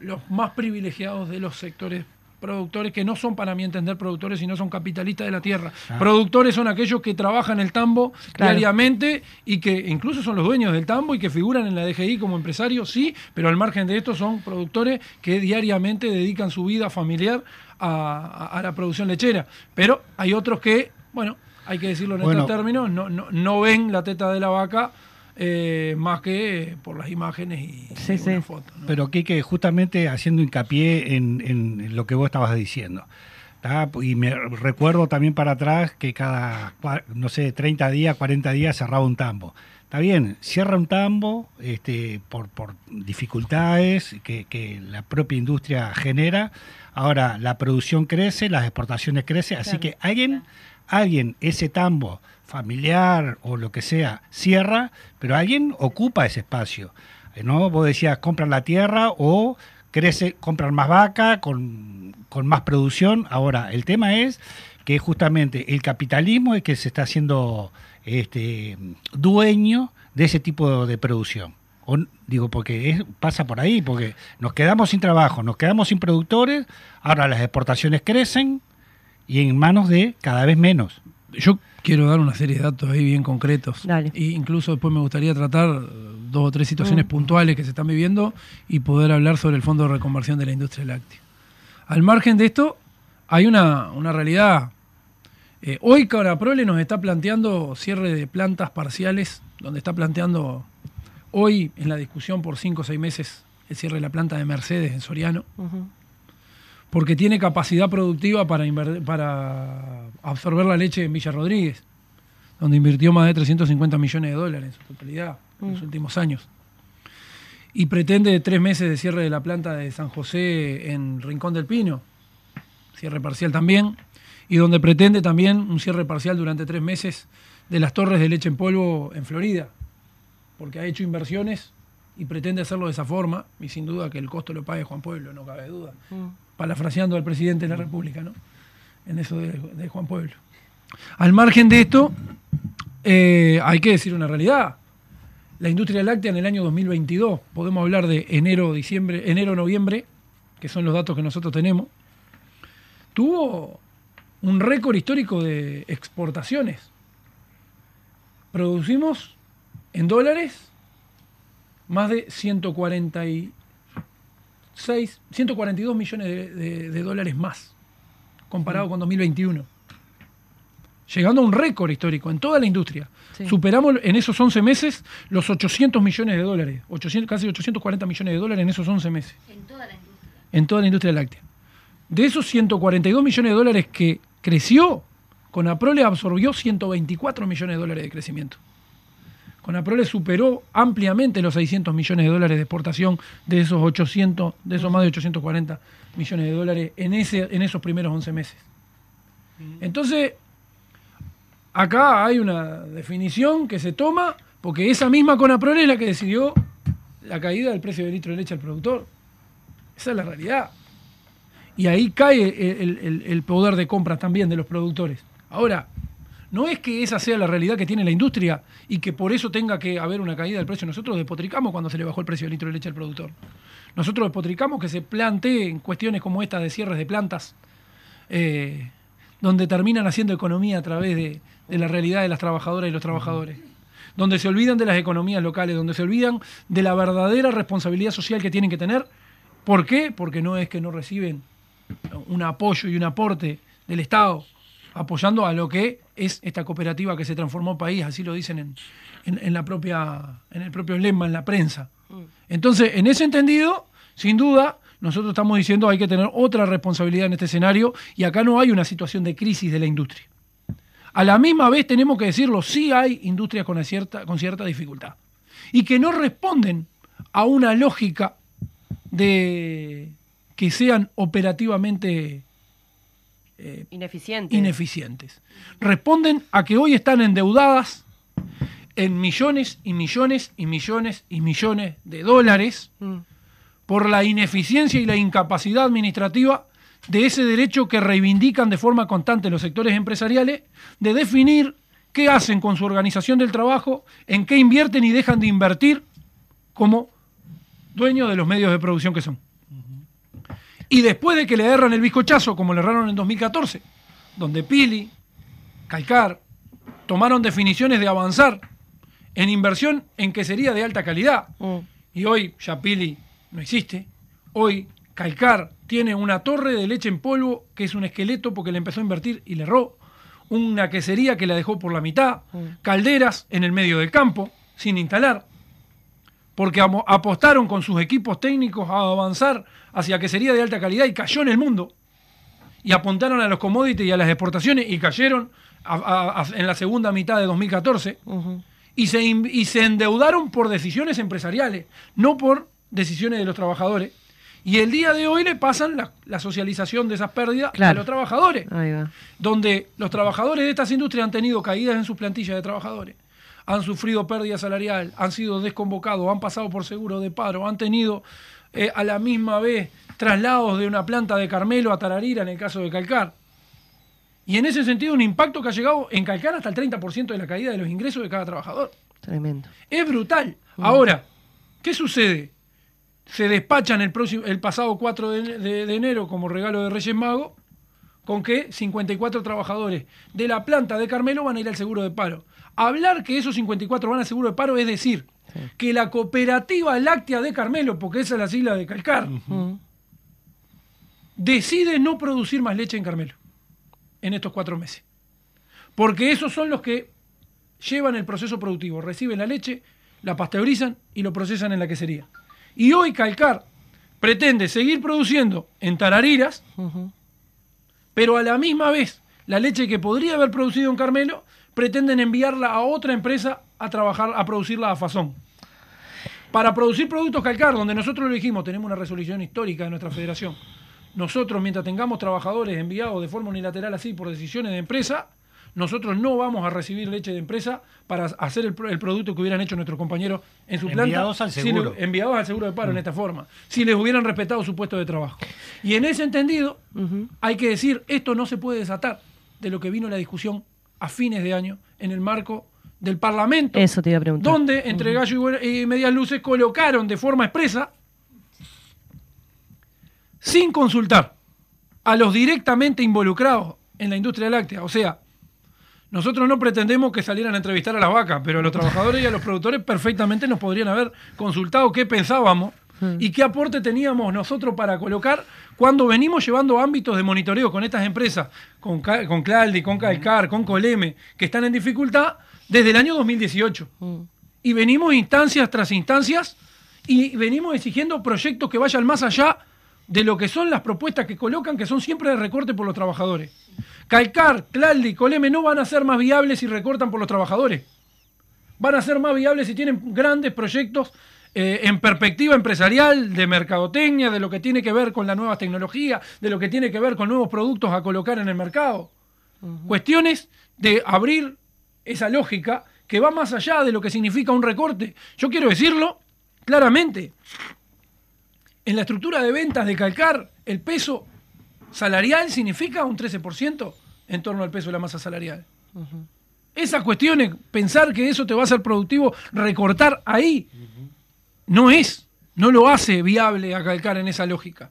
los más privilegiados de los sectores productores que no son para mí entender productores sino son capitalistas de la tierra Ah. productores son aquellos que trabajan el tambo Claro. diariamente y que incluso son los dueños del tambo y que figuran en la DGI como empresarios sí pero al margen de esto son productores que diariamente dedican su vida familiar a, a- a la producción lechera pero hay otros que bueno hay que decirlo en Bueno. estos términos no, no, no ven la teta de la vaca eh, más que eh, por las imágenes y, Sí, y una sí. foto. ¿no? Pero Quique, justamente haciendo hincapié en, en lo que vos estabas diciendo. ¿tá? Y me recuerdo también para atrás que cada, no sé, 30 días, 40 días cerraba un tambo. Está bien, cierra un tambo este, por, por dificultades que, que la propia industria genera. Ahora la producción crece, las exportaciones crecen, así Claro. que alguien, alguien ese tambo familiar o lo que sea cierra, pero alguien ocupa ese espacio. Eh, ¿no? Vos decías, compran la tierra o crece, compran más vaca con, con más producción. Ahora, el tema es que justamente el capitalismo es que se está haciendo este, dueño de ese tipo de producción. O digo, porque pasa por ahí, porque nos quedamos sin trabajo, nos quedamos sin productores, ahora las exportaciones crecen y en manos de cada vez menos. Yo quiero dar una serie de datos ahí bien concretos. Dale. Y incluso después me gustaría tratar dos o tres situaciones puntuales que se están viviendo y poder hablar sobre el fondo de reconversión de la industria láctea. Al margen de esto, hay una, una realidad. Eh, hoy Caraprole nos está planteando cierre de plantas parciales, donde está planteando hoy en la discusión por cinco o seis meses el cierre de la planta de Mercedes en Soriano. Ujú. Porque tiene capacidad productiva para, para absorber la leche en Villa Rodríguez, donde invirtió más de 350 millones de dólares en su totalidad en los últimos años. Y pretende tres meses de cierre de la planta de San José en Rincón del Pino, cierre parcial también, y donde pretende también un cierre parcial durante tres meses de las torres de leche en polvo en Florida, porque ha hecho inversiones y pretende hacerlo de esa forma, y sin duda que el costo lo pague Juan Pueblo, no cabe duda parafraseando al presidente de la República, ¿no? En eso de, de Juan Pueblo. Al margen de esto, eh, hay que decir una realidad. La industria láctea en el año 2022, podemos hablar de enero, diciembre, enero, noviembre, que son los datos que nosotros tenemos, tuvo un récord histórico de exportaciones. Producimos en dólares más de 146 142 millones de, de- de dólares más, comparado con 2021. Llegando a un récord histórico en toda la industria. Sí. Superamos en esos 11 meses los 800 millones de dólares, 800, casi 840 millones de dólares en esos 11 meses, En toda la industria. en toda la industria láctea. De esos 142 millones de dólares que creció, Conaprole absorbió 124 millones de dólares de crecimiento. Conaprole superó ampliamente los 600 millones de dólares de exportación de esos 800, de esos más de 840 millones de dólares en, ese, en esos primeros 11 meses. Entonces, acá hay una definición que se toma porque esa misma Conaprole es la que decidió la caída del precio del litro de leche al productor. Esa es la realidad. Y ahí cae el, el- el poder de compra también de los productores. Ahora, no es que esa sea la realidad que tiene la industria y que por eso tenga que haber una caída del precio. Nosotros despotricamos cuando se le bajó el precio del litro de leche al productor. Nosotros despotricamos que se planteen cuestiones como estas de cierres de plantas, eh, donde terminan haciendo economía a través de, de la realidad de las trabajadoras y los trabajadores. Donde se olvidan de las economías locales, donde se olvidan de la verdadera responsabilidad social que tienen que tener. ¿Por qué? Porque no es que no reciben un apoyo y un aporte del Estado apoyando a lo que es esta cooperativa que se transformó país, así lo dicen en, en- en la propia, en el propio lema, en la prensa. Entonces, en ese entendido, sin duda, nosotros estamos diciendo hay que tener otra responsabilidad en este escenario y acá no hay una situación de crisis de la industria. A la misma vez tenemos que decirlo, sí hay industrias con cierta, con cierta dificultad y que no responden a una lógica de que sean operativamente Ineficiente. ineficientes. Responden a que hoy están endeudadas en millones y millones y millones y millones de dólares Mm. por la ineficiencia y la incapacidad administrativa de ese derecho que reivindican de forma constante los sectores empresariales de definir qué hacen con su organización del trabajo, en qué invierten y dejan de invertir como dueños de los medios de producción que son. Y después de que le erran el bizcochazo, como le erraron en 2014, donde Pili, Calcar, tomaron definiciones de avanzar en inversión en que sería de alta calidad. Mm. Y hoy ya Pili no existe. Hoy Calcar tiene una torre de leche en polvo que es un esqueleto porque le empezó a invertir y le erró. Una quesería que la dejó por la mitad. Calderas en el medio del campo, sin instalar porque apostaron con sus equipos técnicos a avanzar hacia que sería de alta calidad y cayó en el mundo. Y apuntaron a los commodities y a las exportaciones y cayeron a- a- a- en la segunda mitad de 2014. Ujú. Y se, in- y se endeudaron por decisiones empresariales, no por decisiones de los trabajadores. Y el día de hoy le pasan la, la socialización de esas pérdidas a los trabajadores Ahí va. donde los trabajadores de estas industrias han tenido caídas en sus plantillas de trabajadores, han sufrido pérdida salarial, han sido desconvocados, han pasado por seguro de paro, han tenido eh, a la misma vez traslados de una planta de Carmelo a Tararira en el caso de Calcar. Y en ese sentido un impacto que ha llegado en Calcar hasta el 30% de la caída de los ingresos de cada trabajador. Tremendo. Es brutal. Ahora, ¿qué sucede? Se despachan el, próximo, el pasado 4 de, de- de enero como regalo de Reyes Magos con que 54 trabajadores de la planta de Carmelo van a ir al seguro de paro. Hablar que esos 54 van al seguro de paro es decir que la cooperativa láctea de Carmelo, porque esa es la sigla de Calcar, decide no producir más leche en Carmelo en estos cuatro meses. Porque esos son los que llevan el proceso productivo, reciben la leche, la pasteurizan y lo procesan en la quesería. Y hoy Calcar pretende seguir produciendo en Tarariras. Pero a la misma vez la leche que podría haber producido en Carmelo pretenden enviarla a otra empresa a trabajar, a producirla a Fazón. Para producir productos Calcar, donde nosotros lo dijimos, tenemos una resolución histórica de nuestra federación. Nosotros, mientras tengamos trabajadores enviados de forma unilateral así por decisiones de empresa, nosotros no vamos a recibir leche de empresa para hacer el, pro- el producto que hubieran hecho nuestros compañeros en su Enviados planta. al si seguro. le- enviados al seguro de paro en esta forma. Si les hubieran respetado su puesto de trabajo. Y en ese entendido, hay que decir, esto no se puede desatar de lo que vino la discusión a fines de año en el marco del Parlamento. Eso te iba a preguntar. Donde entre Gallo y Medias Luces colocaron de forma expresa, sin consultar a los directamente involucrados en la industria láctea. O sea, nosotros no pretendemos que salieran a entrevistar a las vacas, pero a los trabajadores y a los productores perfectamente nos podrían haber consultado qué pensábamos y qué aporte teníamos nosotros para colocar cuando venimos llevando ámbitos de monitoreo con estas empresas, con, con Claldi, con Calcar, con Coleme, que están en dificultad desde el año 2018. Y venimos instancias tras instancias y venimos exigiendo proyectos que vayan más allá de lo que son las propuestas que colocan, que son siempre de recorte por los trabajadores. Calcar, Claldi, Coleme no van a ser más viables si recortan por los trabajadores. Van a ser más viables si tienen grandes proyectos eh, en perspectiva empresarial, de mercadotecnia, de lo que tiene que ver con las nuevas tecnologías, de lo que tiene que ver con nuevos productos a colocar en el mercado. Cuestiones de abrir esa lógica que va más allá de lo que significa un recorte. Yo quiero decirlo claramente. En la estructura de ventas de Calcar, el peso salarial significa un 13% en torno al peso de la masa salarial. Esa cuestión es pensar que eso te va a hacer productivo, recortar ahí, no es, no lo hace viable a Calcar en esa lógica.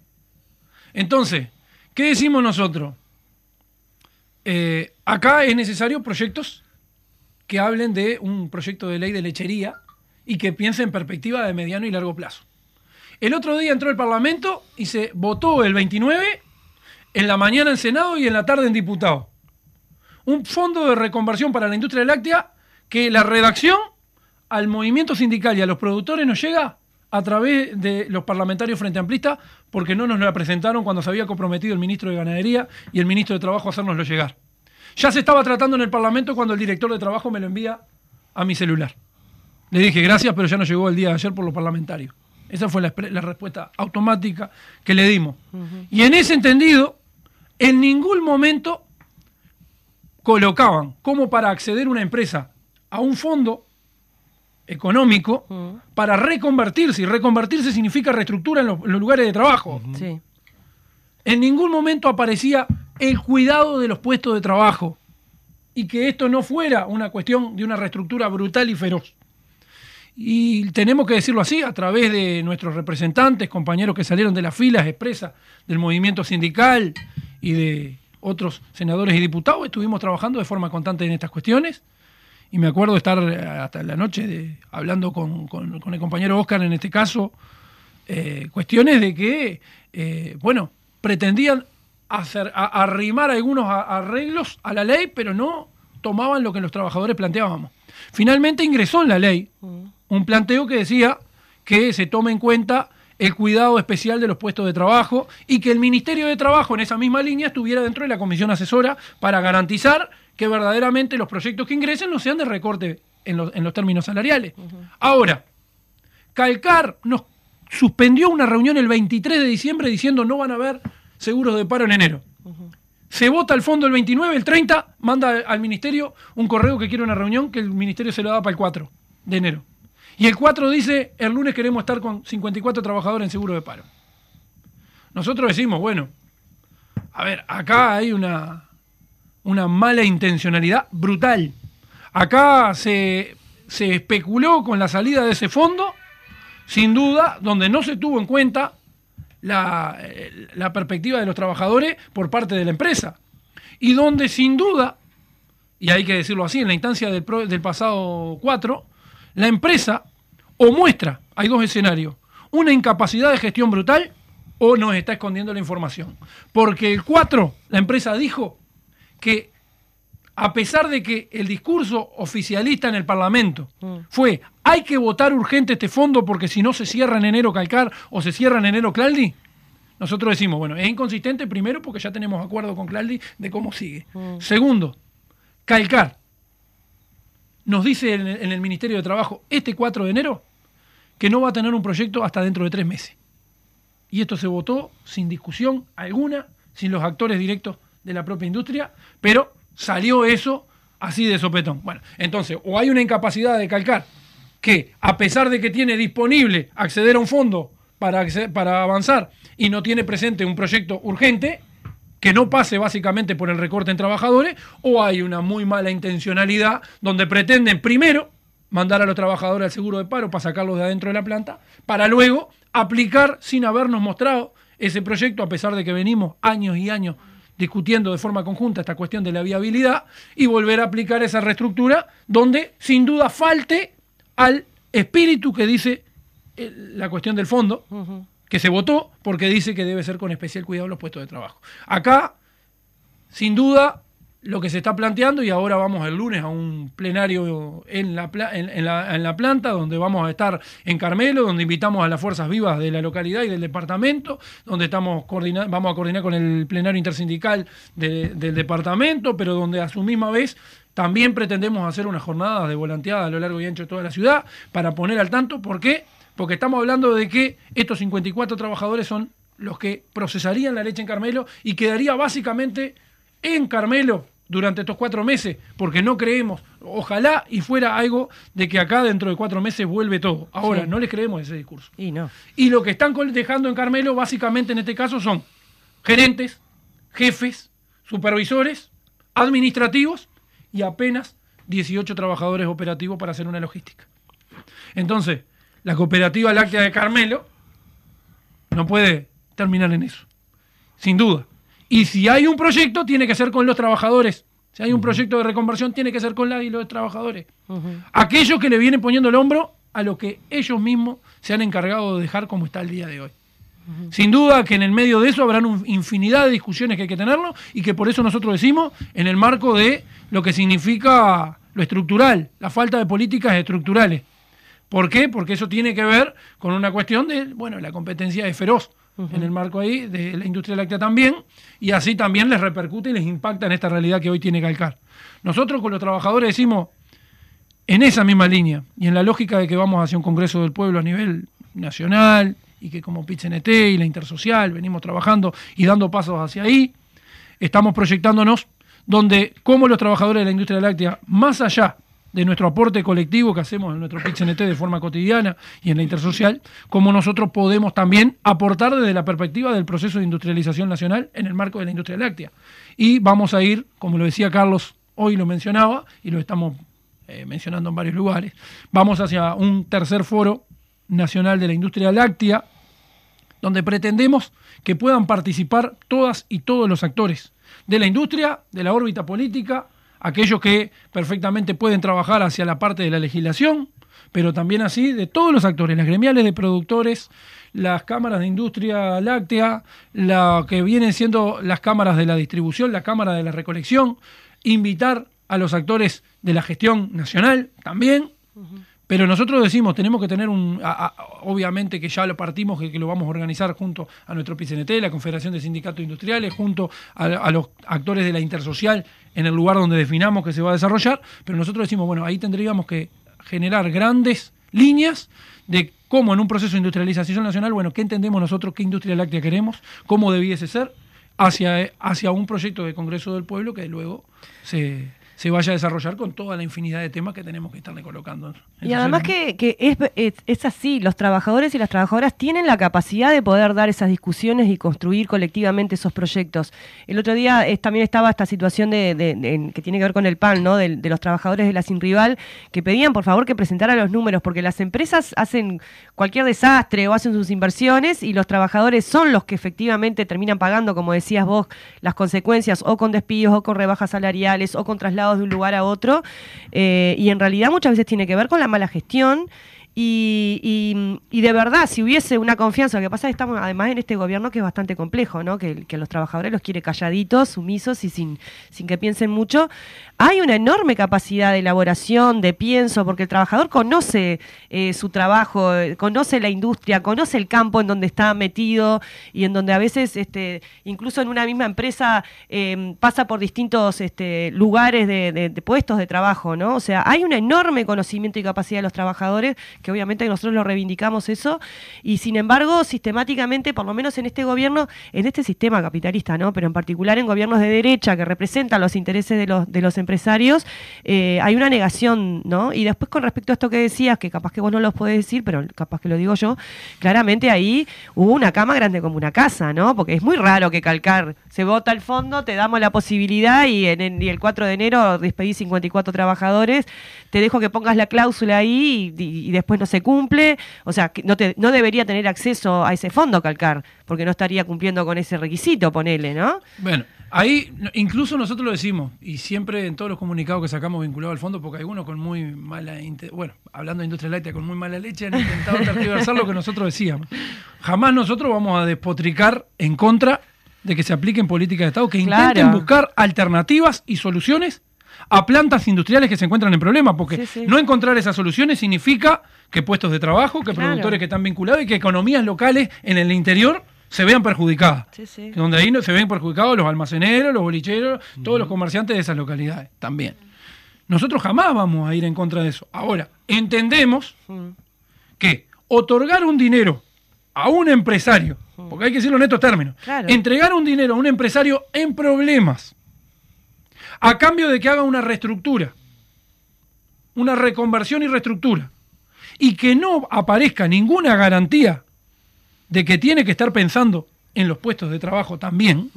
Entonces, ¿qué decimos nosotros? Eh, acá es necesario proyectos que hablen de un proyecto de ley de lechería y que piensen en perspectiva de mediano y largo plazo. El otro día entró el Parlamento y se votó el 29, en la mañana en Senado y en la tarde en diputado. un fondo de reconversión para la industria láctea que la redacción al movimiento sindical y a los productores nos llega a través de los parlamentarios frente amplistas porque no nos la presentaron cuando se había comprometido el ministro de Ganadería y el ministro de Trabajo a hacernoslo llegar. Ya se estaba tratando en el Parlamento cuando el director de Trabajo me lo envía a mi celular. Le dije gracias, pero ya no llegó el día de ayer por los parlamentarios. Esa fue la, la respuesta automática que le dimos. Y en ese entendido, en ningún momento colocaban como para acceder una empresa a un fondo económico para reconvertirse. Y reconvertirse significa reestructura en los, en los lugares de trabajo. Sí. En ningún momento aparecía el cuidado de los puestos de trabajo. Y que esto no fuera una cuestión de una reestructura brutal y feroz. Y tenemos que decirlo así, a través de nuestros representantes, compañeros que salieron de las filas expresas del movimiento sindical y de otros senadores y diputados, estuvimos trabajando de forma constante en estas cuestiones. Y me acuerdo estar eh, hasta la noche de- hablando con, con- con el compañero Oscar en este caso, eh, cuestiones de que, eh, bueno, pretendían hacer, a- arrimar algunos arreglos a la ley, pero no tomaban lo que los trabajadores planteábamos. Finalmente ingresó en la ley un planteo que decía que se tome en cuenta el cuidado especial de los puestos de trabajo y que el Ministerio de Trabajo en esa misma línea estuviera dentro de la comisión asesora para garantizar que verdaderamente los proyectos que ingresen no sean de recorte en los, en los términos salariales. Ahora, Calcar nos suspendió una reunión el 23 de diciembre diciendo no van a haber seguros de paro en enero. Se vota el fondo el 29, el 30, manda al ministerio un correo que quiere una reunión que el ministerio se lo da para el 4 de enero. Y el 4 dice, el lunes queremos estar con 54 trabajadores en seguro de paro. Nosotros decimos, bueno, a ver, acá hay una, una mala intencionalidad brutal. Acá se, se especuló con la salida de ese fondo, sin duda, donde no se tuvo en cuenta la, eh, la perspectiva de los trabajadores por parte de la empresa. Y donde sin duda, y hay que decirlo así, en la instancia del, pro- del pasado 4, la empresa o muestra, hay dos escenarios, una incapacidad de gestión brutal o nos está escondiendo la información. Porque el 4, la empresa dijo que a pesar de que el discurso oficialista en el Parlamento fue hay que votar urgente este fondo porque si no se cierra en enero Calcar o se cierra en enero Claldi, nosotros decimos, bueno, es inconsistente primero porque ya tenemos acuerdo con Claldi de cómo sigue. Segundo, Calcar nos dice en el, Ministerio de Trabajo este 4 de enero que no va a tener un proyecto hasta dentro de tres meses. Y esto se votó sin discusión alguna, sin los actores directos de la propia industria, pero salió eso así de sopetón. Bueno, entonces, o hay una incapacidad de calcar que, a pesar de que tiene disponible acceder a un fondo para, acce- para avanzar y no tiene presente un proyecto urgente, que no pase básicamente por el recorte en trabajadores, o hay una muy mala intencionalidad donde pretenden primero mandar a los trabajadores al seguro de paro para sacarlos de adentro de la planta, para luego aplicar sin habernos mostrado ese proyecto, a pesar de que venimos años y años discutiendo de forma conjunta esta cuestión de la viabilidad, y volver a aplicar esa reestructura donde sin duda falte al espíritu que dice eh, la cuestión del fondo, que se votó porque dice que debe ser con especial cuidado los puestos de trabajo. Acá, sin duda, lo que se está planteando, y ahora vamos el lunes a un plenario en la, en, la, en la planta, donde vamos a estar en Carmelo, donde invitamos a las fuerzas vivas de la localidad y del departamento, donde estamos vamos a coordinar con el plenario intersindical de- del departamento, pero donde a su misma vez también pretendemos hacer una jornada de volanteada a lo largo y ancho de toda la ciudad para poner al tanto. ¿Por qué? Porque estamos hablando de que estos 54 trabajadores son los que procesarían la leche en Carmelo y quedaría básicamente en Carmelo durante estos cuatro meses, porque no creemos, ojalá y fuera algo de que acá dentro de cuatro meses vuelve todo. Ahora, Sí. no les creemos ese discurso. Y no. Y lo que están dejando en Carmelo, básicamente en este caso, son gerentes, jefes, supervisores, administrativos y apenas 18 trabajadores operativos para hacer una logística. Entonces, la cooperativa láctea de Carmelo no puede terminar en eso, sin duda. Y si hay un proyecto, tiene que ser con los trabajadores. Si hay un proyecto de reconversión, tiene que ser con la y los trabajadores. Aquellos que le vienen poniendo el hombro a lo que ellos mismos se han encargado de dejar como está el día de hoy. Sin duda que en el medio de eso habrán un- infinidad de discusiones que hay que tenerlo y que por eso nosotros decimos en el marco de lo que significa lo estructural, la falta de políticas estructurales. ¿Por qué? Porque eso tiene que ver con una cuestión de, bueno, la competencia es feroz en el marco ahí de la industria láctea también, y así también les repercute y les impacta en esta realidad que hoy tiene Calcar. Nosotros con los trabajadores decimos, en esa misma línea y en la lógica de que vamos hacia un Congreso del Pueblo a nivel nacional y que como PITCNT y la Intersocial venimos trabajando y dando pasos hacia ahí, estamos proyectándonos donde como los trabajadores de la industria láctea, más allá de nuestro aporte colectivo que hacemos en nuestro PITCNT de forma cotidiana y en la Intersocial, como nosotros podemos también aportar desde la perspectiva del proceso de industrialización nacional en el marco de la industria láctea. Y vamos a ir, como lo decía Carlos, hoy lo mencionaba y lo estamos eh, mencionando en varios lugares, vamos hacia un tercer foro nacional de la industria láctea, donde pretendemos que puedan participar todas y todos los actores de la industria, de la órbita política, aquellos que perfectamente pueden trabajar hacia la parte de la legislación, pero también así de todos los actores, las gremiales de productores, las cámaras de industria láctea, la que vienen siendo las cámaras de la distribución, la cámara de la recolección, invitar a los actores de la gestión nacional también, pero nosotros decimos, tenemos que tener un, obviamente que ya lo partimos, que, que lo vamos a organizar junto a nuestro PCNT, la Confederación de Sindicatos Industriales, junto a, a los actores de la intersocial en el lugar donde definamos que se va a desarrollar, pero nosotros decimos, bueno, ahí tendríamos que generar grandes líneas de cómo en un proceso de industrialización nacional, bueno, qué entendemos nosotros, qué industria láctea queremos, cómo debiese ser, hacia, hacia un proyecto de Congreso del Pueblo que luego se, se vaya a desarrollar con toda la infinidad de temas que tenemos que estarle colocando. Y además que, que es, es- es así, los trabajadores y las trabajadoras tienen la capacidad de poder dar esas discusiones y construir colectivamente esos proyectos. El otro día también estaba esta situación de, de- de- que tiene que ver con el PAN, ¿no? De, de los trabajadores de la Sin Rival, que pedían por favor que presentaran los números, porque las empresas hacen cualquier desastre o hacen sus inversiones y los trabajadores son los que efectivamente terminan pagando, como decías vos, las consecuencias o con despidos o con rebajas salariales o con traslados de un lugar a otro. Eh, y en realidad muchas veces tiene que ver con la mala gestión. Y, y- de verdad, si hubiese una confianza, lo que pasa es que estamos además en este gobierno que es bastante complejo, ¿no? que, que los trabajadores los quiere calladitos, sumisos y sin, sin que piensen mucho. Hay una enorme capacidad de elaboración, de pienso, porque el trabajador conoce eh, su trabajo, eh, conoce la industria, conoce el campo en donde está metido y en donde a veces, este, incluso en una misma empresa, eh, pasa por distintos este, lugares de puestos de trabajo, ¿no? O sea, hay un enorme conocimiento y capacidad de los trabajadores, que obviamente nosotros lo reivindicamos eso, y sin embargo, sistemáticamente, por lo menos en este gobierno, en este sistema capitalista, ¿no? Pero en particular en gobiernos de derecha que representan los intereses de los, de los empresarios, eh, hay una negación, ¿no? Y después con respecto a esto que decías, que capaz que vos no los podés decir, pero capaz que lo digo yo, claramente ahí hubo una cama grande como una casa, ¿no? Porque es muy raro que calcar, se vota el fondo, te damos la posibilidad y, en, el 4 de enero despedís 54 trabajadores, te dejo que pongas la cláusula ahí y, y- y después no se cumple, o sea, que no, te, no debería tener acceso a ese fondo calcar, porque no estaría cumpliendo con ese requisito, ponele, ¿no? Bueno, ahí incluso nosotros lo decimos, y siempre en todos los comunicados que sacamos vinculados al fondo, porque algunos con muy mala, bueno, hablando de industria láctea, con muy mala leche, han intentado tergiversar lo que nosotros decíamos. Jamás nosotros vamos a despotricar en contra de que se apliquen políticas de Estado que intenten buscar alternativas y soluciones a plantas industriales que se encuentran en problemas, porque Sí, sí. no encontrar esas soluciones significa que puestos de trabajo, que Claro. productores que están vinculados y que economías locales en el interior se vean perjudicadas. Sí, sí. Donde ahí se ven perjudicados los almaceneros, los bolicheros, todos los comerciantes de esas localidades también. Nosotros jamás vamos a ir en contra de eso. Ahora, entendemos que otorgar un dinero a un empresario, porque hay que decirlo en estos términos, Claro. entregar un dinero a un empresario en problemas, a cambio de que haga una reestructura, una reconversión y reestructura, y que no aparezca ninguna garantía de que tiene que estar pensando en los puestos de trabajo también,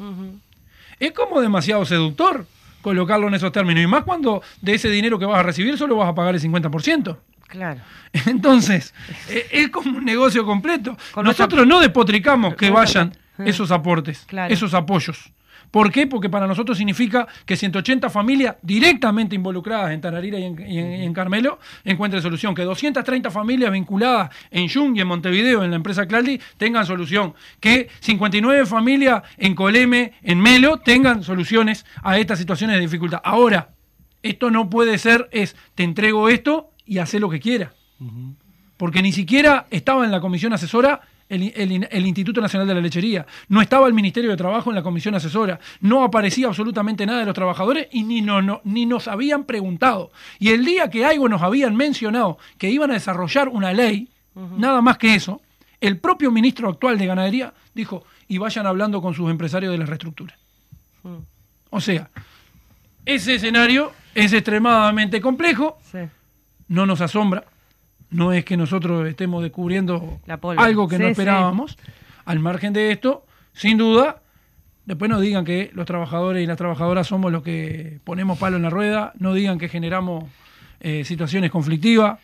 es como demasiado seductor colocarlo en esos términos. Y más cuando de ese dinero que vas a recibir solo vas a pagar el 50%. Claro. Entonces, eh, es como un negocio completo. Con Nosotros otra- no despotricamos que vayan esos aportes, Claro. esos apoyos. ¿Por qué? Porque para nosotros significa que 180 familias directamente involucradas en Tararira y en, y en- y en Carmelo encuentren solución. Que 230 familias vinculadas en Jung y en Montevideo, en la empresa Claldi, tengan solución. Que 59 familias en Coleme, en Melo, tengan soluciones a estas situaciones de dificultad. Ahora, esto no puede ser, es te entrego esto y haz lo que quieras porque ni siquiera estaba en la comisión asesora el, el- el Instituto Nacional de la Lechería, no estaba el Ministerio de Trabajo en la comisión asesora, no aparecía absolutamente nada de los trabajadores y ni, no, no- ni nos habían preguntado. Y el día que algo nos habían mencionado que iban a desarrollar una ley, nada más que eso, el propio ministro actual de Ganadería dijo, y vayan hablando con sus empresarios de la reestructura. O sea, ese escenario es extremadamente complejo, Sí. no nos asombra. No es que nosotros estemos descubriendo algo que no Sí, esperábamos. Al margen de esto, sin duda, después no digan que los trabajadores y las trabajadoras somos los que ponemos palo en la rueda, no digan que generamos eh, situaciones conflictivas.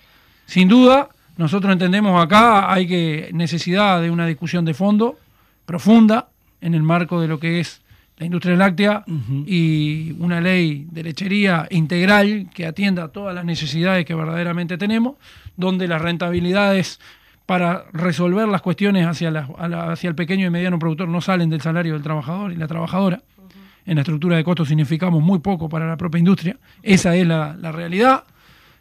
Sin duda, nosotros entendemos acá hay que necesidad de una discusión de fondo profunda en el marco de lo que es la industria láctea y una ley de lechería integral que atienda todas las necesidades que verdaderamente tenemos, donde las rentabilidades para resolver las cuestiones hacia, la- el pequeño y mediano productor no salen del salario del trabajador y la trabajadora. En la estructura de costos significamos muy poco para la propia industria. Esa es la, la realidad,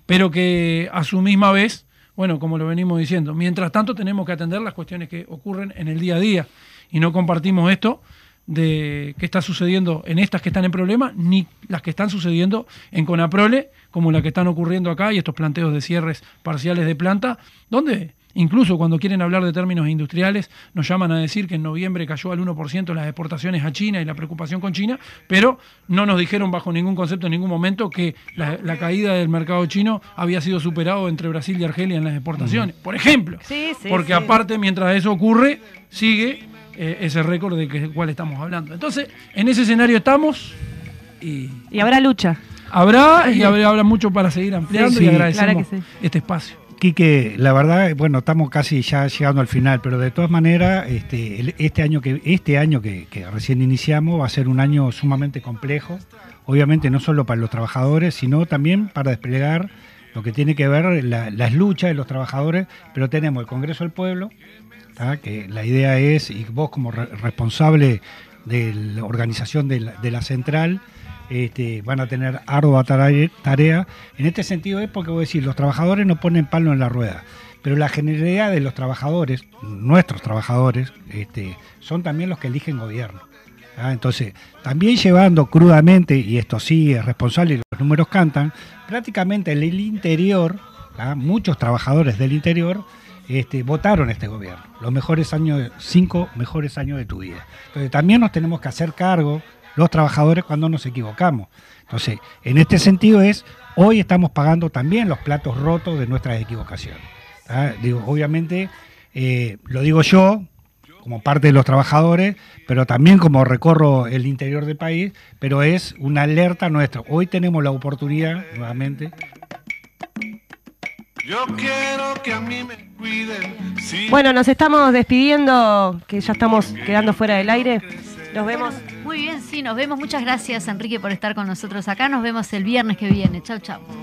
pero que a su misma vez, bueno, como lo venimos diciendo, mientras tanto tenemos que atender las cuestiones que ocurren en el día a día y no compartimos esto de qué está sucediendo en estas que están en problemas, ni las que están sucediendo en Conaprole, como las que están ocurriendo acá y estos planteos de cierres parciales de planta, donde incluso cuando quieren hablar de términos industriales nos llaman a decir que en noviembre cayó al 1% las exportaciones a China y la preocupación con China, pero no nos dijeron bajo ningún concepto en ningún momento que la, la caída del mercado chino había sido superado entre Brasil y Argelia en las exportaciones, por ejemplo. Sí, sí, Porque sí. aparte, mientras eso ocurre, sigue eh, ese récord de que, del cual estamos hablando. Entonces, en ese escenario estamos y Y habrá lucha. habrá y habrá, habrá mucho para seguir ampliando Sí, y agradecemos claro que sí. este espacio. Quique, la verdad, bueno, estamos casi ya llegando al final, pero de todas maneras, este, este año que este año que, que recién iniciamos va a ser un año sumamente complejo, obviamente no solo para los trabajadores, sino también para desplegar lo que tiene que ver la- las luchas de los trabajadores, pero tenemos el Congreso del Pueblo, que la idea es, y vos como re- responsable de la organización de la, central, este, van a tener ardua tarea. En este sentido es porque, voy a decir, los trabajadores no ponen palo en la rueda, pero la generalidad de los trabajadores, nuestros trabajadores, este, son también los que eligen gobierno. Entonces, también llevando crudamente, y esto sí es responsable y los números cantan, prácticamente en el interior, muchos trabajadores del interior este, votaron este gobierno, los mejores años, cinco mejores años de tu vida. Entonces, también nos tenemos que hacer cargo los trabajadores cuando nos equivocamos. Entonces, en este sentido es, hoy estamos pagando también los platos rotos de nuestras equivocaciones. Digo, obviamente, eh, lo digo yo, como parte de los trabajadores, pero también como recorro el interior del país, pero es una alerta nuestra. Hoy tenemos la oportunidad, nuevamente, Yo quiero que a mí me cuiden. Sí. Bueno, nos estamos despidiendo, que ya estamos quedando fuera del aire. Nos vemos. Muy bien, sí, nos vemos. Muchas gracias, Enrique, por estar con nosotros acá. Nos vemos el viernes que viene. Chau, chau.